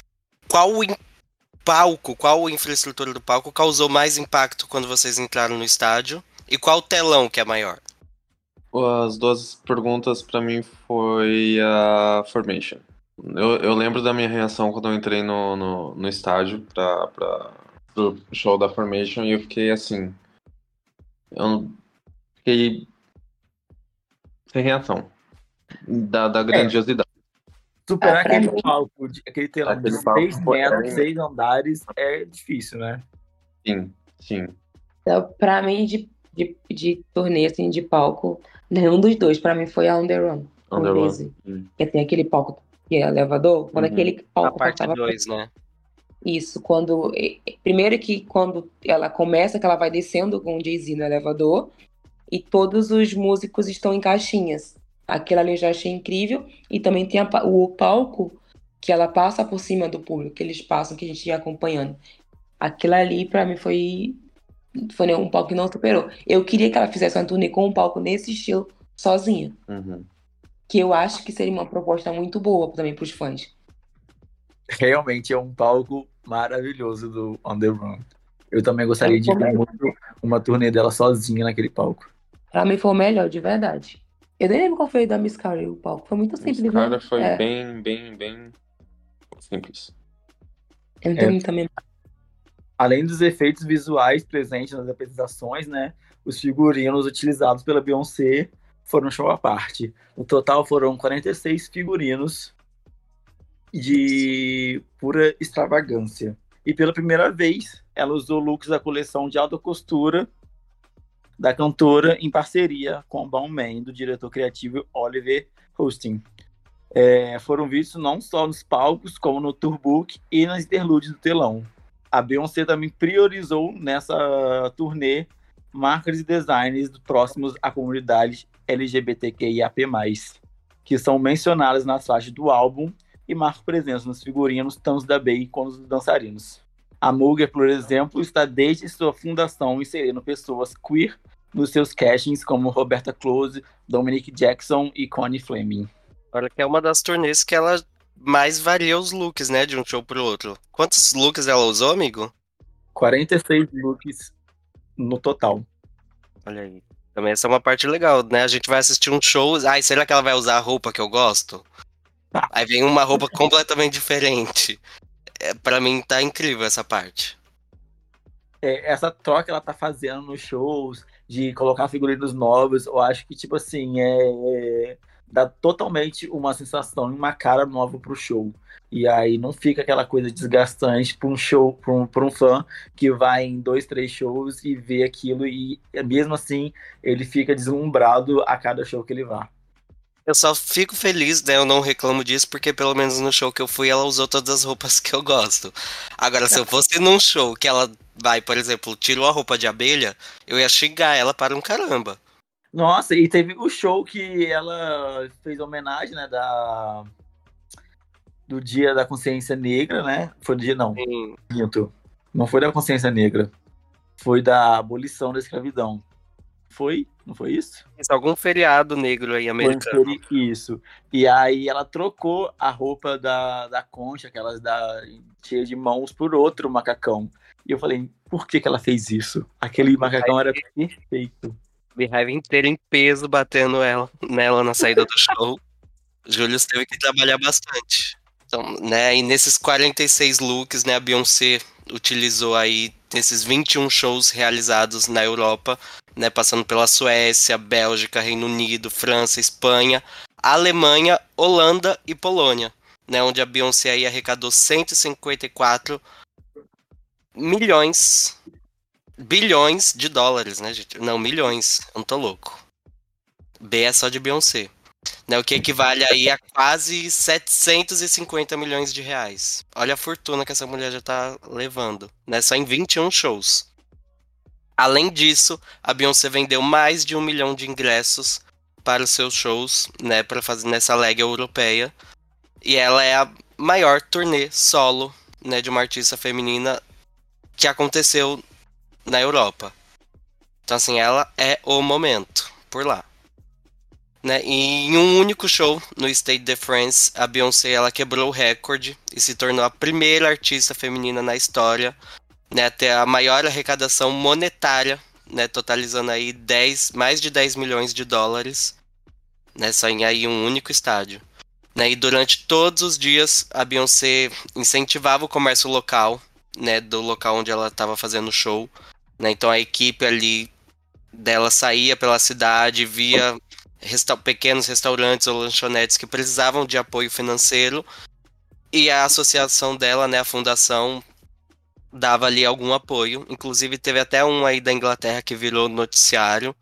Qual o palco, qual infraestrutura do palco causou mais impacto quando vocês entraram no estádio? E qual telão que é maior? as duas perguntas para mim foi a Formation. Eu, eu lembro da minha reação quando eu entrei no, no, no estádio para o show da Formation e eu fiquei assim. Eu fiquei sem reação da, da é. grandiosidade. Superar ah, aquele mim... palco, aquele telão de seis metros, seis andares, é difícil, né? Sim, sim. Então, pra mim, de, de, de turnê, assim, de palco, nenhum dos dois, pra mim, foi a Underrun. Underrun. Que tem aquele palco que é elevador, quando uhum. aquele palco a parte 2, né? Isso, quando. Primeiro que quando ela começa, que ela vai descendo com o Jay-Z no elevador, e todos os músicos estão em caixinhas. Aquilo ali eu já achei incrível. E também tem a, o palco que ela passa por cima do público, que eles passam, que a gente ia acompanhando. Aquilo ali, para mim, foi, foi um palco que não superou. Eu queria que ela fizesse uma turnê com um palco nesse estilo, sozinha. Uhum. Que eu acho que seria uma proposta muito boa também para os fãs. Realmente é um palco maravilhoso do Underground. Eu também gostaria de ver muito uma turnê dela sozinha naquele palco. Pra mim foi o melhor, de verdade. Eu nem lembro qual foi da Miss Carey, o palco. Foi muito simples, Miss né? foi é. bem, bem, bem simples. Eu não tenho é. também. Além dos efeitos visuais presentes nas apresentações, né? Os figurinos utilizados pela Beyoncé foram show à parte. No total foram 46 figurinos de pura extravagância. E pela primeira vez, ela usou looks da coleção de alta costura da cantora em parceria com Bauman, do diretor criativo Oliver Husting. É, foram vistos não só nos palcos, como no tourbook e nas interludes do telão. A Beyoncé também priorizou nessa turnê marcas e designs próximos à comunidade LGBTQIAP+, que são mencionadas nas faixas do álbum e marcam presença nos figurinos tanto da Bey quanto dos dançarinos. A Muger, por exemplo, está desde sua fundação inserindo pessoas queer nos seus castings, como Roberta Close, Dominic Jackson e Connie Fleming. Olha que é uma das turnês que ela mais varia os looks, né, de um show pro outro. Quantos looks ela usou, amigo? 46 looks no total. Olha aí. Também essa é uma parte legal, né? A gente vai assistir um show. Ai, será que ela vai usar a roupa que eu gosto? Ah. Aí vem uma roupa completamente diferente é, para mim tá incrível essa parte. É, essa troca ela tá fazendo nos shows, de colocar figurinos novos, eu acho que, tipo assim, é, é dá totalmente uma sensação, uma cara nova pro show. E aí não fica aquela coisa desgastante para um show, para um, um fã que vai em dois, três shows e vê aquilo e mesmo assim ele fica deslumbrado a cada show que ele vá. Eu só fico feliz, né? Eu não reclamo disso, porque pelo menos no show que eu fui, ela usou todas as roupas que eu gosto. Agora, se eu fosse num show que ela vai, por exemplo, tirou a roupa de abelha, eu ia xingar ela para um caramba. Nossa, e teve o show que ela fez homenagem, né, da do Dia da Consciência Negra, né? Foi do dia não. Minto. Não foi da Consciência Negra. Foi da abolição da escravidão. Foi? Não foi isso? isso algum feriado negro aí americano. Isso. E aí ela trocou a roupa da, da concha, aquelas da cheia de mãos, por outro macacão. E eu falei, por que, que ela fez isso? Aquele macacão era perfeito. Beehive inteiro em peso batendo ela, nela na saída do show. Júlio teve que trabalhar bastante. Então, né, e nesses 46 looks, né, a Beyoncé utilizou aí nesses 21 shows realizados na Europa, né, passando pela Suécia, Bélgica, Reino Unido, França, Espanha, Alemanha, Holanda e Polônia, né, onde a Beyoncé aí arrecadou 154 milhões, bilhões de dólares, né, gente? Não, milhões, eu não tô louco. B é só de Beyoncé. Né, o que equivale aí a quase 750 milhões de reais. Olha a fortuna que essa mulher já tá levando, né? Só em 21 shows. Além disso, a Beyoncé vendeu mais de um milhão de ingressos para os seus shows, né, para fazer nessa leg europeia. E ela é a maior turnê solo, né, de uma artista feminina que aconteceu na Europa. Então assim, ela é o momento por lá. Né? Em um único show no State de France, a Beyoncé ela quebrou o recorde e se tornou a primeira artista feminina na história né, a a maior arrecadação monetária né, totalizando aí 10, mais de 10 milhões de dólares, né, só em aí um único estádio. Né, e durante todos os dias a Beyoncé incentivava o comércio local, né, do local onde ela estava fazendo o show. Né, então a equipe ali dela saía pela cidade, via resta pequenos restaurantes ou lanchonetes que precisavam de apoio financeiro e a associação dela, né, a fundação, dava ali algum apoio. Inclusive teve até um aí da Inglaterra que virou noticiário.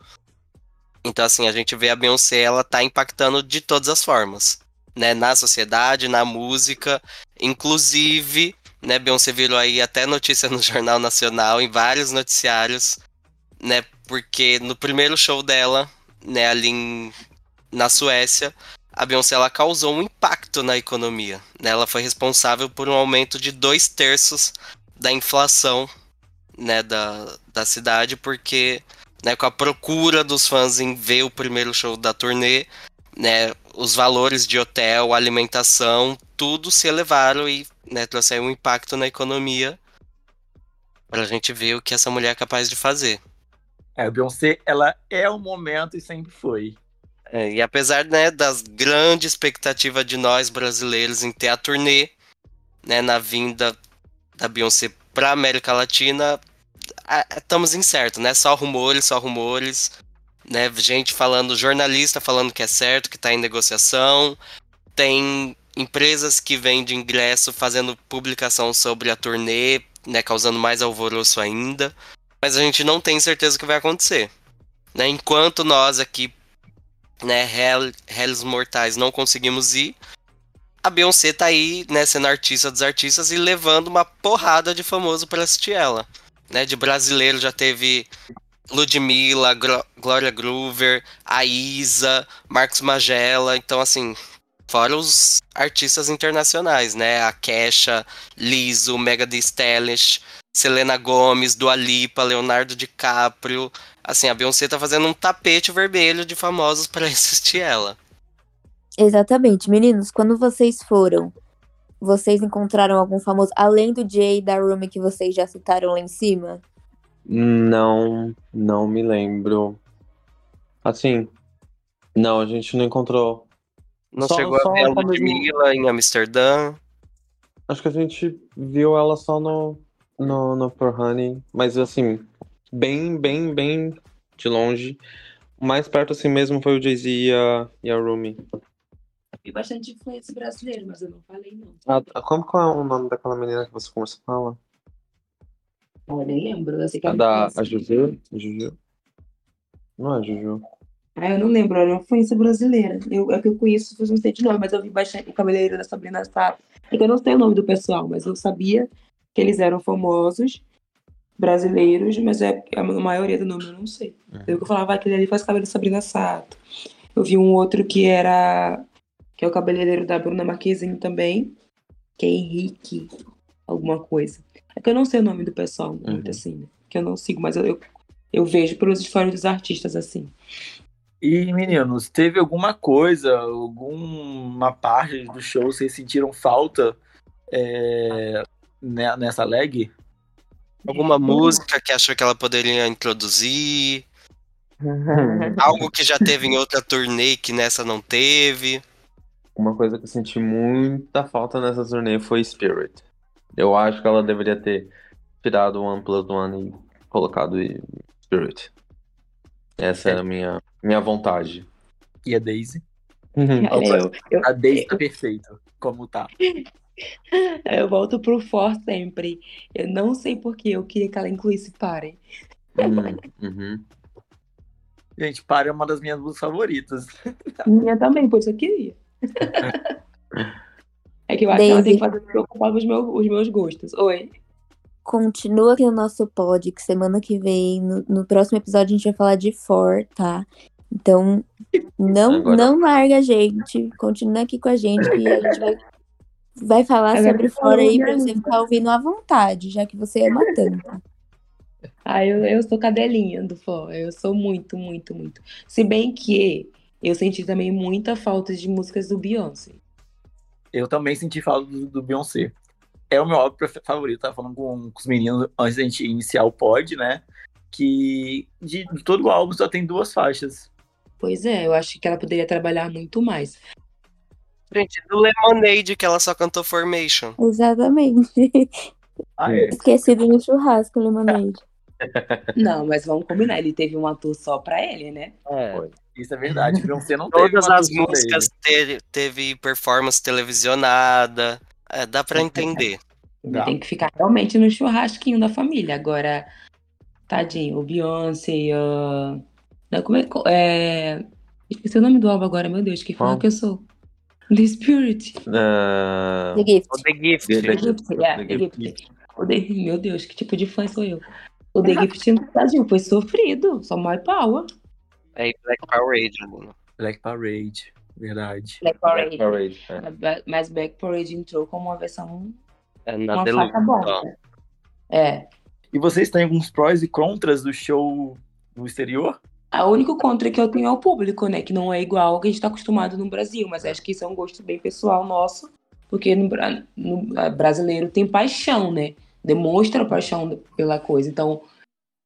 Então assim, a gente vê a Beyoncé, ela tá impactando de todas as formas né, na sociedade, na música, inclusive, né, Beyoncé virou aí até notícia no Jornal Nacional, em vários noticiários, né, porque no primeiro show dela, né, ali em, na Suécia, a Beyoncé ela causou um impacto na economia, né, ela foi responsável por um aumento de dois terços da inflação, né, da, da cidade, porque né, com a procura dos fãs em ver o primeiro show da turnê, né, os valores de hotel, alimentação, tudo se elevaram e né, trouxe um impacto na economia para a gente ver o que essa mulher é capaz de fazer. É, a Beyoncé, ela é o momento e sempre foi. É, e apesar né, das grandes expectativas de nós brasileiros em ter a turnê, né, na vinda da Beyoncé para América Latina, estamos incertos, né? Só rumores, só rumores né? Gente falando, jornalista falando que é certo, que está em negociação. Tem empresas que vendem ingresso fazendo publicação sobre a turnê, né? Causando mais alvoroço ainda. Mas a gente não tem certeza o que vai acontecer. Né? Enquanto nós aqui, né, réis mortais, não conseguimos ir, a Beyoncé tá aí, né, sendo artista dos artistas e levando uma porrada de famoso para assistir ela. Né, de brasileiro já teve Ludmilla, Glória Groover, a Isa, Marcos Magela, então assim, fora os artistas internacionais, né? A Kesha, Liso, Mega Thee Stallion, Selena Gomes, Dua Lipa, Leonardo DiCaprio. Assim, a Beyoncé tá fazendo um tapete vermelho de famosos para assistir ela. Exatamente. Meninos, quando vocês foram, vocês encontraram algum famoso, além do Jay da Rumi que vocês já citaram lá em cima? Não, não me lembro. Assim, não, a gente não encontrou. Não só, chegou só a ver a Ludmilla em Amsterdã? Acho que a gente viu ela só no, no, no For Honey, mas assim, bem, bem, bem de longe. Mais perto assim mesmo foi o Jay-Z e a, e a Rumi. Vi bastante influência brasileira, mas eu não falei não. Ah, como qual é o nome daquela menina que você começou a falar? Eu nem lembro. Eu sei que a da a Juju? Juju? Não é Juju. Ah, eu não lembro, era uma influência brasileira. Eu, é que eu conheço, não sei de nome, mas eu vi bastante o cabeleireiro da Sabrina Sato. É que eu não sei o nome do pessoal, mas eu sabia que eles eram famosos, brasileiros, mas é, a maioria do nome eu não sei. Uhum. Eu falava, ah, aquele ali faz cabelo da Sabrina Sato. Eu vi um outro que era. que é o cabeleireiro da Bruna Marquezine também, que é Henrique, alguma coisa. É que eu não sei o nome do pessoal uhum. muito assim, né? Que eu não sigo, mas eu, eu, eu vejo pelos histórias dos artistas assim. E, meninos, teve alguma coisa, alguma parte do show vocês sentiram falta é, nessa leg? Alguma música que achou que ela poderia introduzir? Algo que já teve em outra turnê que nessa não teve? Uma coisa que eu senti muita falta nessa turnê foi Spirit. Eu acho que ela deveria ter tirado o OnePlus One e colocado Spirit. Essa é, é a minha, minha vontade. E a Daisy? Uhum. Eu, eu, a Daisy tá perfeita, como tá. Eu volto pro For sempre. Eu não sei porque eu queria que ela incluísse Pare. Uhum. uhum. Gente, Pare é uma das minhas músicas favoritas. Minha também, por isso eu queria. É que eu acho Daisy. que ela tem que fazer que ocupava os meus, os meus gostos. Oi. Continua aqui no nosso pod, que semana que vem, no, no próximo episódio, a gente vai falar de For, tá? Então, não, Agora... não larga a gente. Continua aqui com a gente, que a gente vai, vai falar sobre For aí pra você ficar ouvindo à vontade, já que você ama tanto. Ah, eu, eu sou cadelinha do For. Eu sou muito, muito, muito. Se bem que eu senti também muita falta de músicas do Beyoncé eu também senti falta do, do Beyoncé. É o meu álbum favorito, tava falando com, com, os meninos antes da gente iniciar o pod, né? que de, de todo o álbum só tem duas faixas. Pois é, eu acho que ela poderia trabalhar muito mais. Gente, do Lemonade que ela só cantou Formation. Exatamente. Ah, é? Esquecido no churrasco, Lemonade. Não, mas vamos combinar, ele teve um ator só pra ele, né? É. Isso é verdade. Beyoncé não teve Todas as músicas teve, teve performance televisionada. É, dá pra entender. Ele tem que ficar realmente no churrasquinho da família. Agora, tadinho, o Beyoncé, não, como é, que- é... Esqueci o nome do álbum agora, meu Deus, que fã que eu sou. The Spirit. Ah, The Gift. O The Gift. The- The Gift, é, The The Gift. Gift. O The- Meu Deus, que tipo de fã sou eu? O The Gift, tadinho, foi sofrido. Só my power. É Black Parade, Bruno. Black Parade, verdade. Black Black Parade. Parade, é. Mas Black Parade entrou como uma versão, É na uma faca bom. ó. É. E vocês têm alguns prós e contras do show no exterior? A único contra que eu tenho é o público, né? Que não é igual ao que a gente tá acostumado no Brasil, mas acho que isso é um gosto bem pessoal nosso, porque no, no- a brasileiro tem paixão, né? Demonstra paixão pela coisa. Então,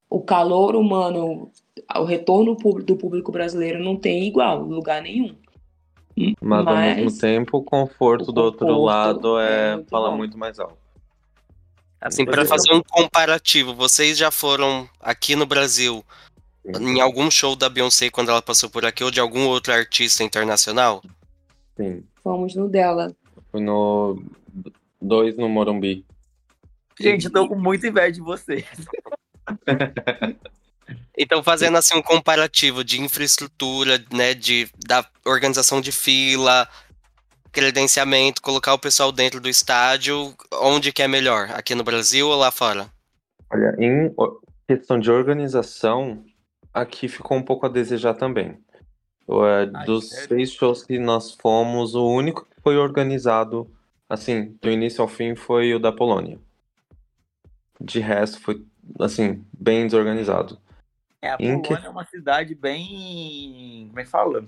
o calor humano, o retorno do público brasileiro não tem igual, em lugar nenhum. Mas, ao mesmo tempo, o conforto o do outro conforto lado é é, muito fala bom. muito mais alto. Assim, é. fazer um comparativo, vocês já foram aqui no Brasil em algum show da Beyoncé quando ela passou por aqui ou de algum outro artista internacional? Sim. Fomos no dela. Fui no 2 no Morumbi. Gente, eu tô com muita inveja de vocês. Então, fazendo assim um comparativo de infraestrutura, né, de da organização de fila, credenciamento, colocar o pessoal dentro do estádio, onde que é melhor, aqui no Brasil ou lá fora? Olha, em questão de organização, aqui ficou um pouco a desejar também. É, Ai, dos sério? seis shows que nós fomos, o único que foi organizado, assim, do início ao fim, foi o da Polônia. De resto, foi, assim, bem desorganizado. É, a Em que- Polônia é uma cidade bem. Como é que fala?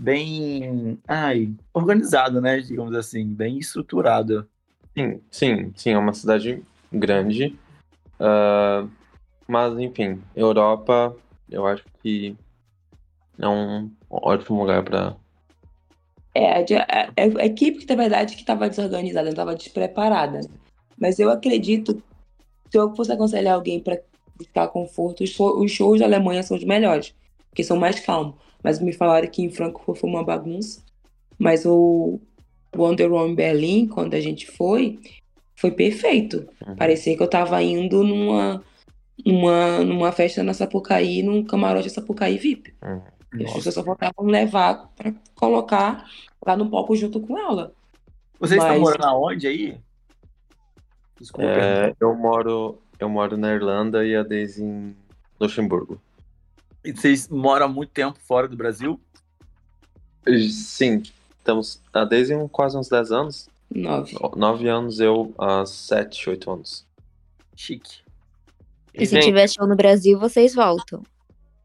Bem. Ai, organizada, né? Digamos assim, bem estruturada. Sim, sim, sim, é uma cidade grande. Ah, mas, enfim, Europa, eu acho que é um ótimo lugar para É, a, a- a equipe que, na verdade, que estava desorganizada, estava despreparada. Mas eu acredito, se eu fosse aconselhar alguém para buscar conforto, os, os shows da Alemanha são os melhores, porque são mais calmos. Mas me falaram que em Frankfurt foi uma bagunça. Mas o Wonderwall em Berlim, quando a gente foi, foi perfeito. Uhum. Parecia que eu estava indo numa, numa, numa festa na Sapucaí, num camarote Sapucaí VIP. As Nossa. pessoas só faltavam levar pra colocar lá no palco junto com ela. Vocês estão Mas- morando aonde aí? Desculpa. É, eu moro, eu moro na Irlanda e a Daisy em Luxemburgo. E Vocês moram há muito tempo fora do Brasil? Sim, estamos a Daisy em quase uns 10 anos. Nove. 9 anos, eu há 7, 8 anos. Chique. E se gente, tiver show no Brasil, vocês voltam.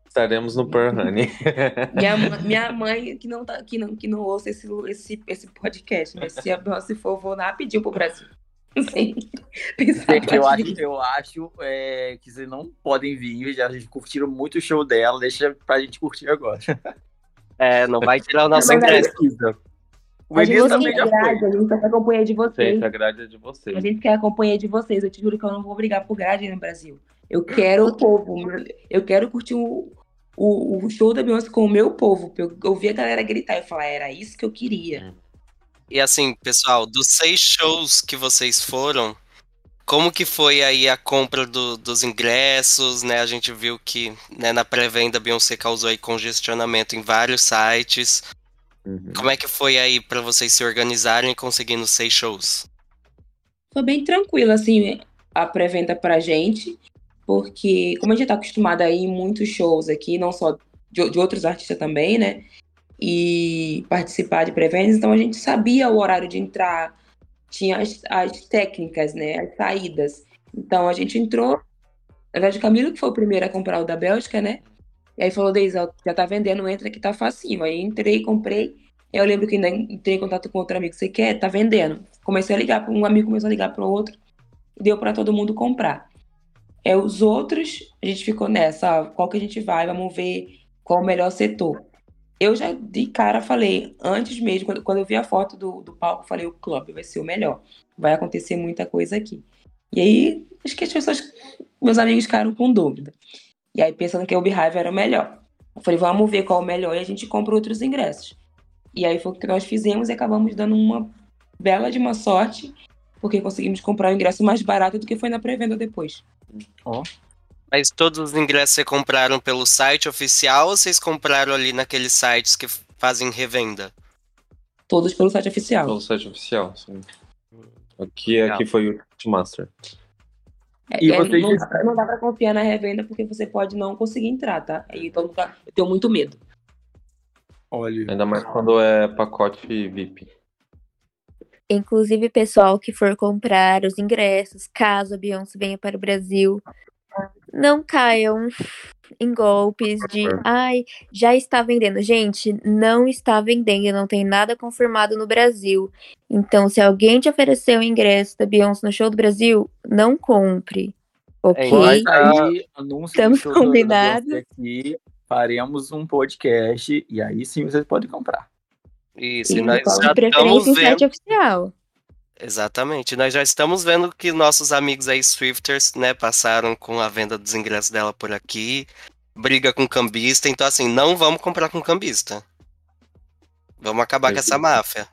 Estaremos no Pearl Honey. Minha, mãe- minha mãe, que não, tá, que não, que não ouça esse, esse, esse podcast, mas se a Beyoncé for, vou lá pedir pro Brasil. Sim. Pensar Gente, eu acho, eu acho é, que vocês não podem vir. Já curtiram muito o show dela. Deixa pra gente curtir agora. é, não vai tirar o nosso aí- ingresso. O A gente Elias também quer já foi. a gente quer a companhia de vocês. Gente, a grade é de vocês. A gente quer a companhia de vocês. Eu te juro que eu não vou brigar por grade no Brasil. Eu quero o povo. Eu quero curtir o, o, o show da Beyoncé com o meu povo. Eu ouvir a galera gritar e falar, era isso que eu queria. E assim, pessoal, dos seis shows que vocês foram, como que foi aí a compra do- dos ingressos, né? A gente viu que né, na pré-venda a Beyoncé causou aí congestionamento em vários sites. Uhum. Como é que foi aí pra vocês se organizarem e conseguindo seis shows? Foi bem tranquilo, assim, a pré-venda pra gente, porque como a gente tá acostumado a ir muitos shows aqui, não só de, de outros artistas também, né? E participar de pré-vendas, então a gente sabia o horário de entrar, tinha as, as técnicas, né? As saídas. Então a gente entrou. Na verdade, o Camilo que foi o primeiro a comprar o da Bélgica, né? E aí falou, Deise, ó, já tá vendendo, entra que tá facinho. Aí entrei, comprei. Eu lembro que ainda entrei em contato com outro amigo, você quer? Tá vendendo. Comecei a ligar, um amigo começou a ligar para o outro, deu para todo mundo comprar. É, os outros, a gente ficou nessa, qual que a gente vai, vamos ver qual o melhor setor. Eu já de cara falei, antes mesmo, quando, quando eu vi a foto do, do palco, falei, o clube vai ser o melhor. Vai acontecer muita coisa aqui. E aí, acho que as pessoas, meus amigos ficaram com dúvida. E aí, pensando que o Beehive era o melhor. Eu falei, vamos ver qual é o melhor e a gente compra outros ingressos. E aí foi o que nós fizemos e acabamos dando uma bela de uma sorte, porque conseguimos comprar o ingresso mais barato do que foi na pré-venda depois. Ó. Oh. Mas todos os ingressos vocês compraram pelo site oficial ou vocês compraram ali naqueles sites que fazem revenda? Todos pelo site oficial. Pelo site oficial, sim. Aqui, aqui foi o Ticketmaster. É, e é, vocês... não, dá, não dá pra confiar na revenda porque você pode não conseguir entrar, tá? Então eu tenho muito medo. Olha. Ainda mais quando é pacote VIP. Inclusive, pessoal que for comprar os ingressos, caso a Beyoncé venha para o Brasil, não caiam em golpes de ai, já está vendendo. Gente, não está vendendo, não tem nada confirmado no Brasil. Então, se alguém te oferecer o ingresso da Beyoncé no show do Brasil, não compre. Ok? É, aí, Estamos combinados. Aqui, faremos um podcast e aí sim vocês podem comprar. Isso, e nós já estamos vendo... site oficial. Exatamente. Nós já estamos vendo que nossos amigos aí, Swifters, né, passaram com a venda dos ingressos dela por aqui, briga com cambista, então assim, não vamos comprar com cambista. Vamos acabar Evita. com essa máfia.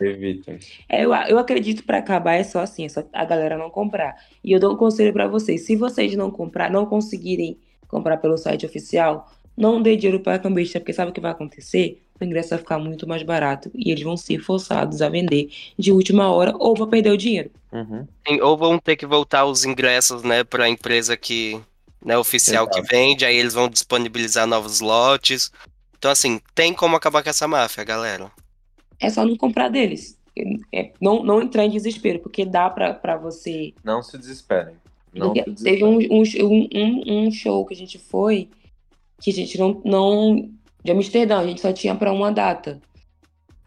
Evita. É, eu, eu acredito para acabar é só assim, é só a galera não comprar. E eu dou um conselho para vocês, se vocês não comprar, não conseguirem comprar pelo site oficial, não dê dinheiro para cambista, porque sabe o que vai acontecer? O ingresso vai ficar muito mais barato e eles vão ser forçados a vender de última hora ou vão perder o dinheiro. Uhum. Ou vão ter que voltar os ingressos, né, para a empresa que, né, oficial Exato. que vende, aí eles vão disponibilizar novos lotes. Então, assim, tem como acabar com essa máfia, galera. É só não comprar deles. É, não, não entrar em desespero, porque dá para você. Não se desesperem. Não se desesperem. Teve um, um, um, um show que a gente foi que a gente não, não de Amsterdã, a gente só tinha para uma data.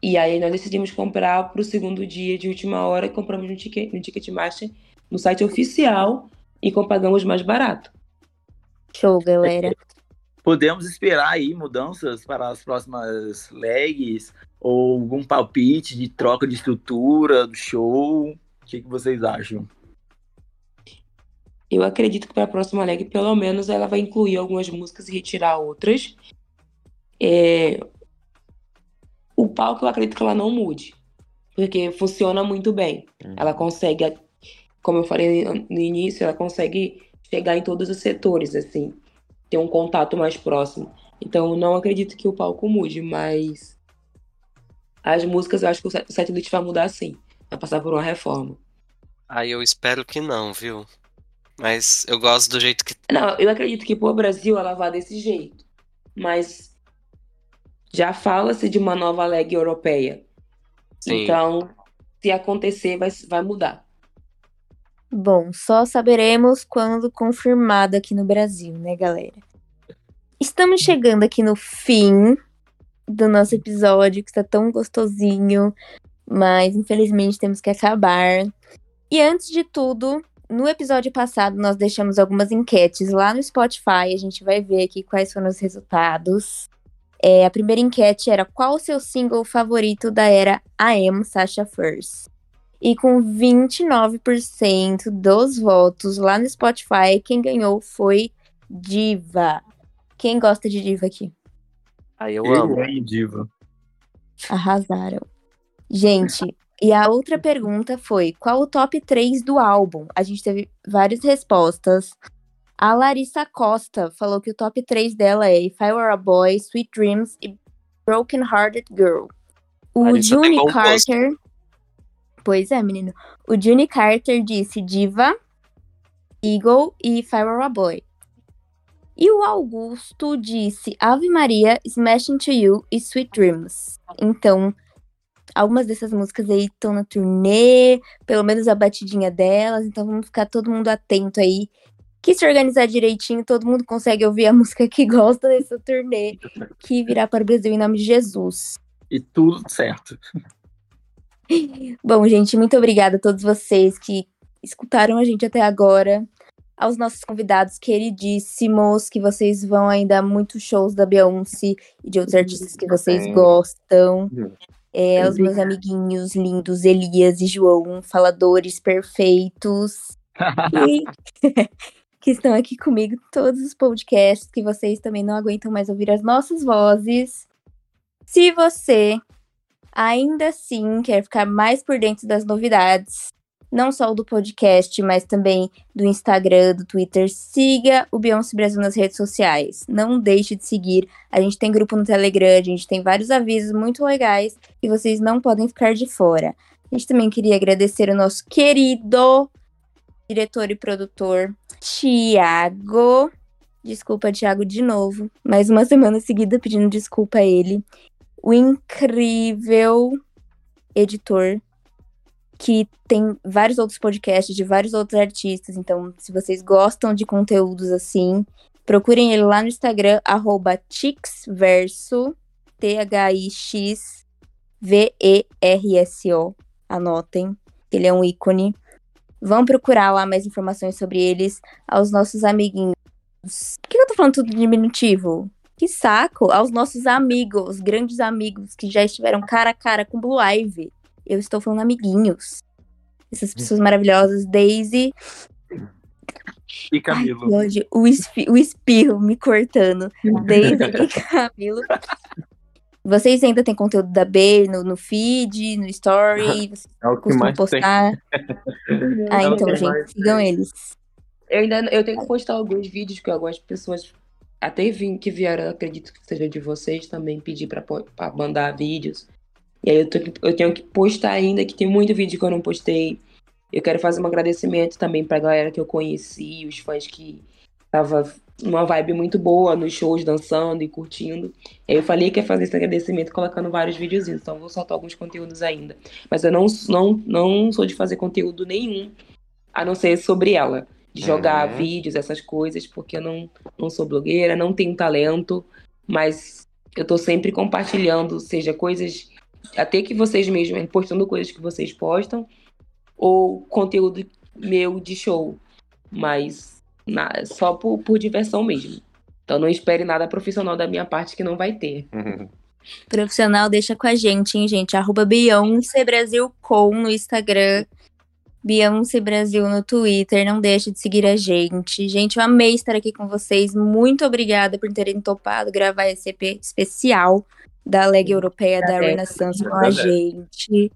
E aí nós decidimos comprar para o segundo dia de última hora, compramos no, ticket, no Ticketmaster, no site oficial, e pagamos mais barato. Show, galera. Podemos esperar aí mudanças para as próximas legs ou algum palpite de troca de estrutura do show? O que, que vocês acham? Eu acredito que para a próxima leg, pelo menos, ela vai incluir algumas músicas e retirar outras. É... O palco eu acredito que ela não mude, porque funciona muito bem. Uhum. Ela consegue, como eu falei no início, ela consegue chegar em todos os setores, assim, ter um contato mais próximo. Então, não acredito que o palco mude, mas as músicas eu acho que o setlist vai mudar sim, vai passar por uma reforma. Ah, eu espero que não, viu? Mas eu gosto do jeito que. Não, eu acredito que pro Brasil ela vá desse jeito. Mas já fala-se de uma nova leg europeia. Sim. Então, se acontecer, vai, vai mudar. Bom, só saberemos quando confirmado aqui no Brasil, né, galera? Estamos chegando aqui no fim do nosso episódio, que está tão gostosinho, mas infelizmente temos que acabar. E antes de tudo, no episódio passado nós deixamos algumas enquetes lá no Spotify, a gente vai ver aqui quais foram os resultados. É, a primeira enquete era qual o seu single favorito da era AM Sasha First? E com 29% dos votos lá no Spotify, quem ganhou foi Diva. Quem gosta de Diva aqui? Ah, eu, eu amo. Diva. Arrasaram. Gente, e a outra pergunta foi: qual o top 3 do álbum? A gente teve várias respostas. A Larissa Costa falou que o top 3 dela é If I Were a Boy, Sweet Dreams e Broken Hearted Girl. O Juni Carter. Posto. Pois é, menino. O Juni Carter disse Diva, Eagle e If I Were a Boy. E o Augusto disse Ave Maria, Smashing to You e Sweet Dreams. Então, algumas dessas músicas aí estão na turnê, pelo menos a batidinha delas, então vamos ficar todo mundo atento aí que se organizar direitinho, todo mundo consegue ouvir a música que gosta dessa turnê, que virá para o Brasil em nome de Jesus. E tudo certo. Bom, gente, muito obrigada a todos vocês que escutaram a gente até agora. aos nossos convidados queridíssimos, que vocês vão ainda a muitos shows da Beyoncé e de outros artistas que vocês gostam. É, aos meus amiguinhos lindos, Elias e João, faladores perfeitos. e que estão aqui comigo todos os podcasts, que vocês também não aguentam mais ouvir as nossas vozes. Se você ainda assim quer ficar mais por dentro das novidades, não só do podcast, mas também do Instagram, do Twitter. Siga o Beyoncé Brasil nas redes sociais. Não deixe de seguir. A gente tem grupo no Telegram, a gente tem vários avisos muito legais e vocês não podem ficar de fora. A gente também queria agradecer o nosso querido diretor e produtor, Tiago. Desculpa, Tiago, de novo. Mais uma semana seguida pedindo desculpa a ele. O incrível editor que tem vários outros podcasts de vários outros artistas. Então, se vocês gostam de conteúdos assim, procurem ele lá no Instagram, arroba Tixverso, T-H-I-X-V-E-R-S-O. Anotem, ele é um ícone. Vão procurar lá mais informações sobre eles, aos nossos amiguinhos. Por que eu tô falando tudo diminutivo? Que saco! Aos nossos amigos, grandes amigos que já estiveram cara a cara com Blue Ivy. Eu estou falando amiguinhos. Essas pessoas maravilhosas, Daisy. E Camilo. Ai, o, espi o espirro me cortando. Daisy e Camilo. Vocês ainda têm conteúdo da B no, no feed, no story? Vocês é o que mais postar? Tem. ah, então, gente, sigam eles. Eu ainda eu tenho que postar alguns vídeos que algumas pessoas até vim, que vieram, acredito que seja de vocês, também pedir para mandar vídeos. E aí eu, tô, eu tenho que postar ainda, que tem muito vídeo que eu não postei. Eu quero fazer um agradecimento também pra galera que eu conheci, os fãs que tava numa vibe muito boa nos shows, dançando e curtindo. Eu falei que ia fazer esse agradecimento colocando vários videozinhos, então vou soltar alguns conteúdos ainda. Mas eu não, não, não sou de fazer conteúdo nenhum, a não ser sobre ela. De jogar uhum. vídeos, essas coisas, porque eu não, não sou blogueira, não tenho talento, mas eu tô sempre compartilhando, seja coisas até que vocês mesmos postando coisas que vocês postam ou conteúdo meu de show, mas na, só por, por diversão mesmo. Então não espere nada profissional da minha parte que não vai ter. Profissional deixa com a gente, hein, gente? Arroba Beyoncé Brasil com no Instagram. Beyoncé Brasil no Twitter. Não deixe de seguir a gente. Gente, eu amei estar aqui com vocês. Muito obrigada por terem topado gravar esse EP especial da Leg Europeia da, da Renaissance com a gente.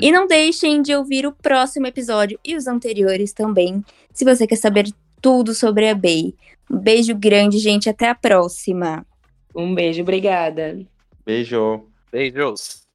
E não deixem de ouvir o próximo episódio e os anteriores também, se você quer saber tudo sobre a Bay. Um beijo grande, gente. Até a próxima. Um beijo, obrigada. Beijo. Beijos.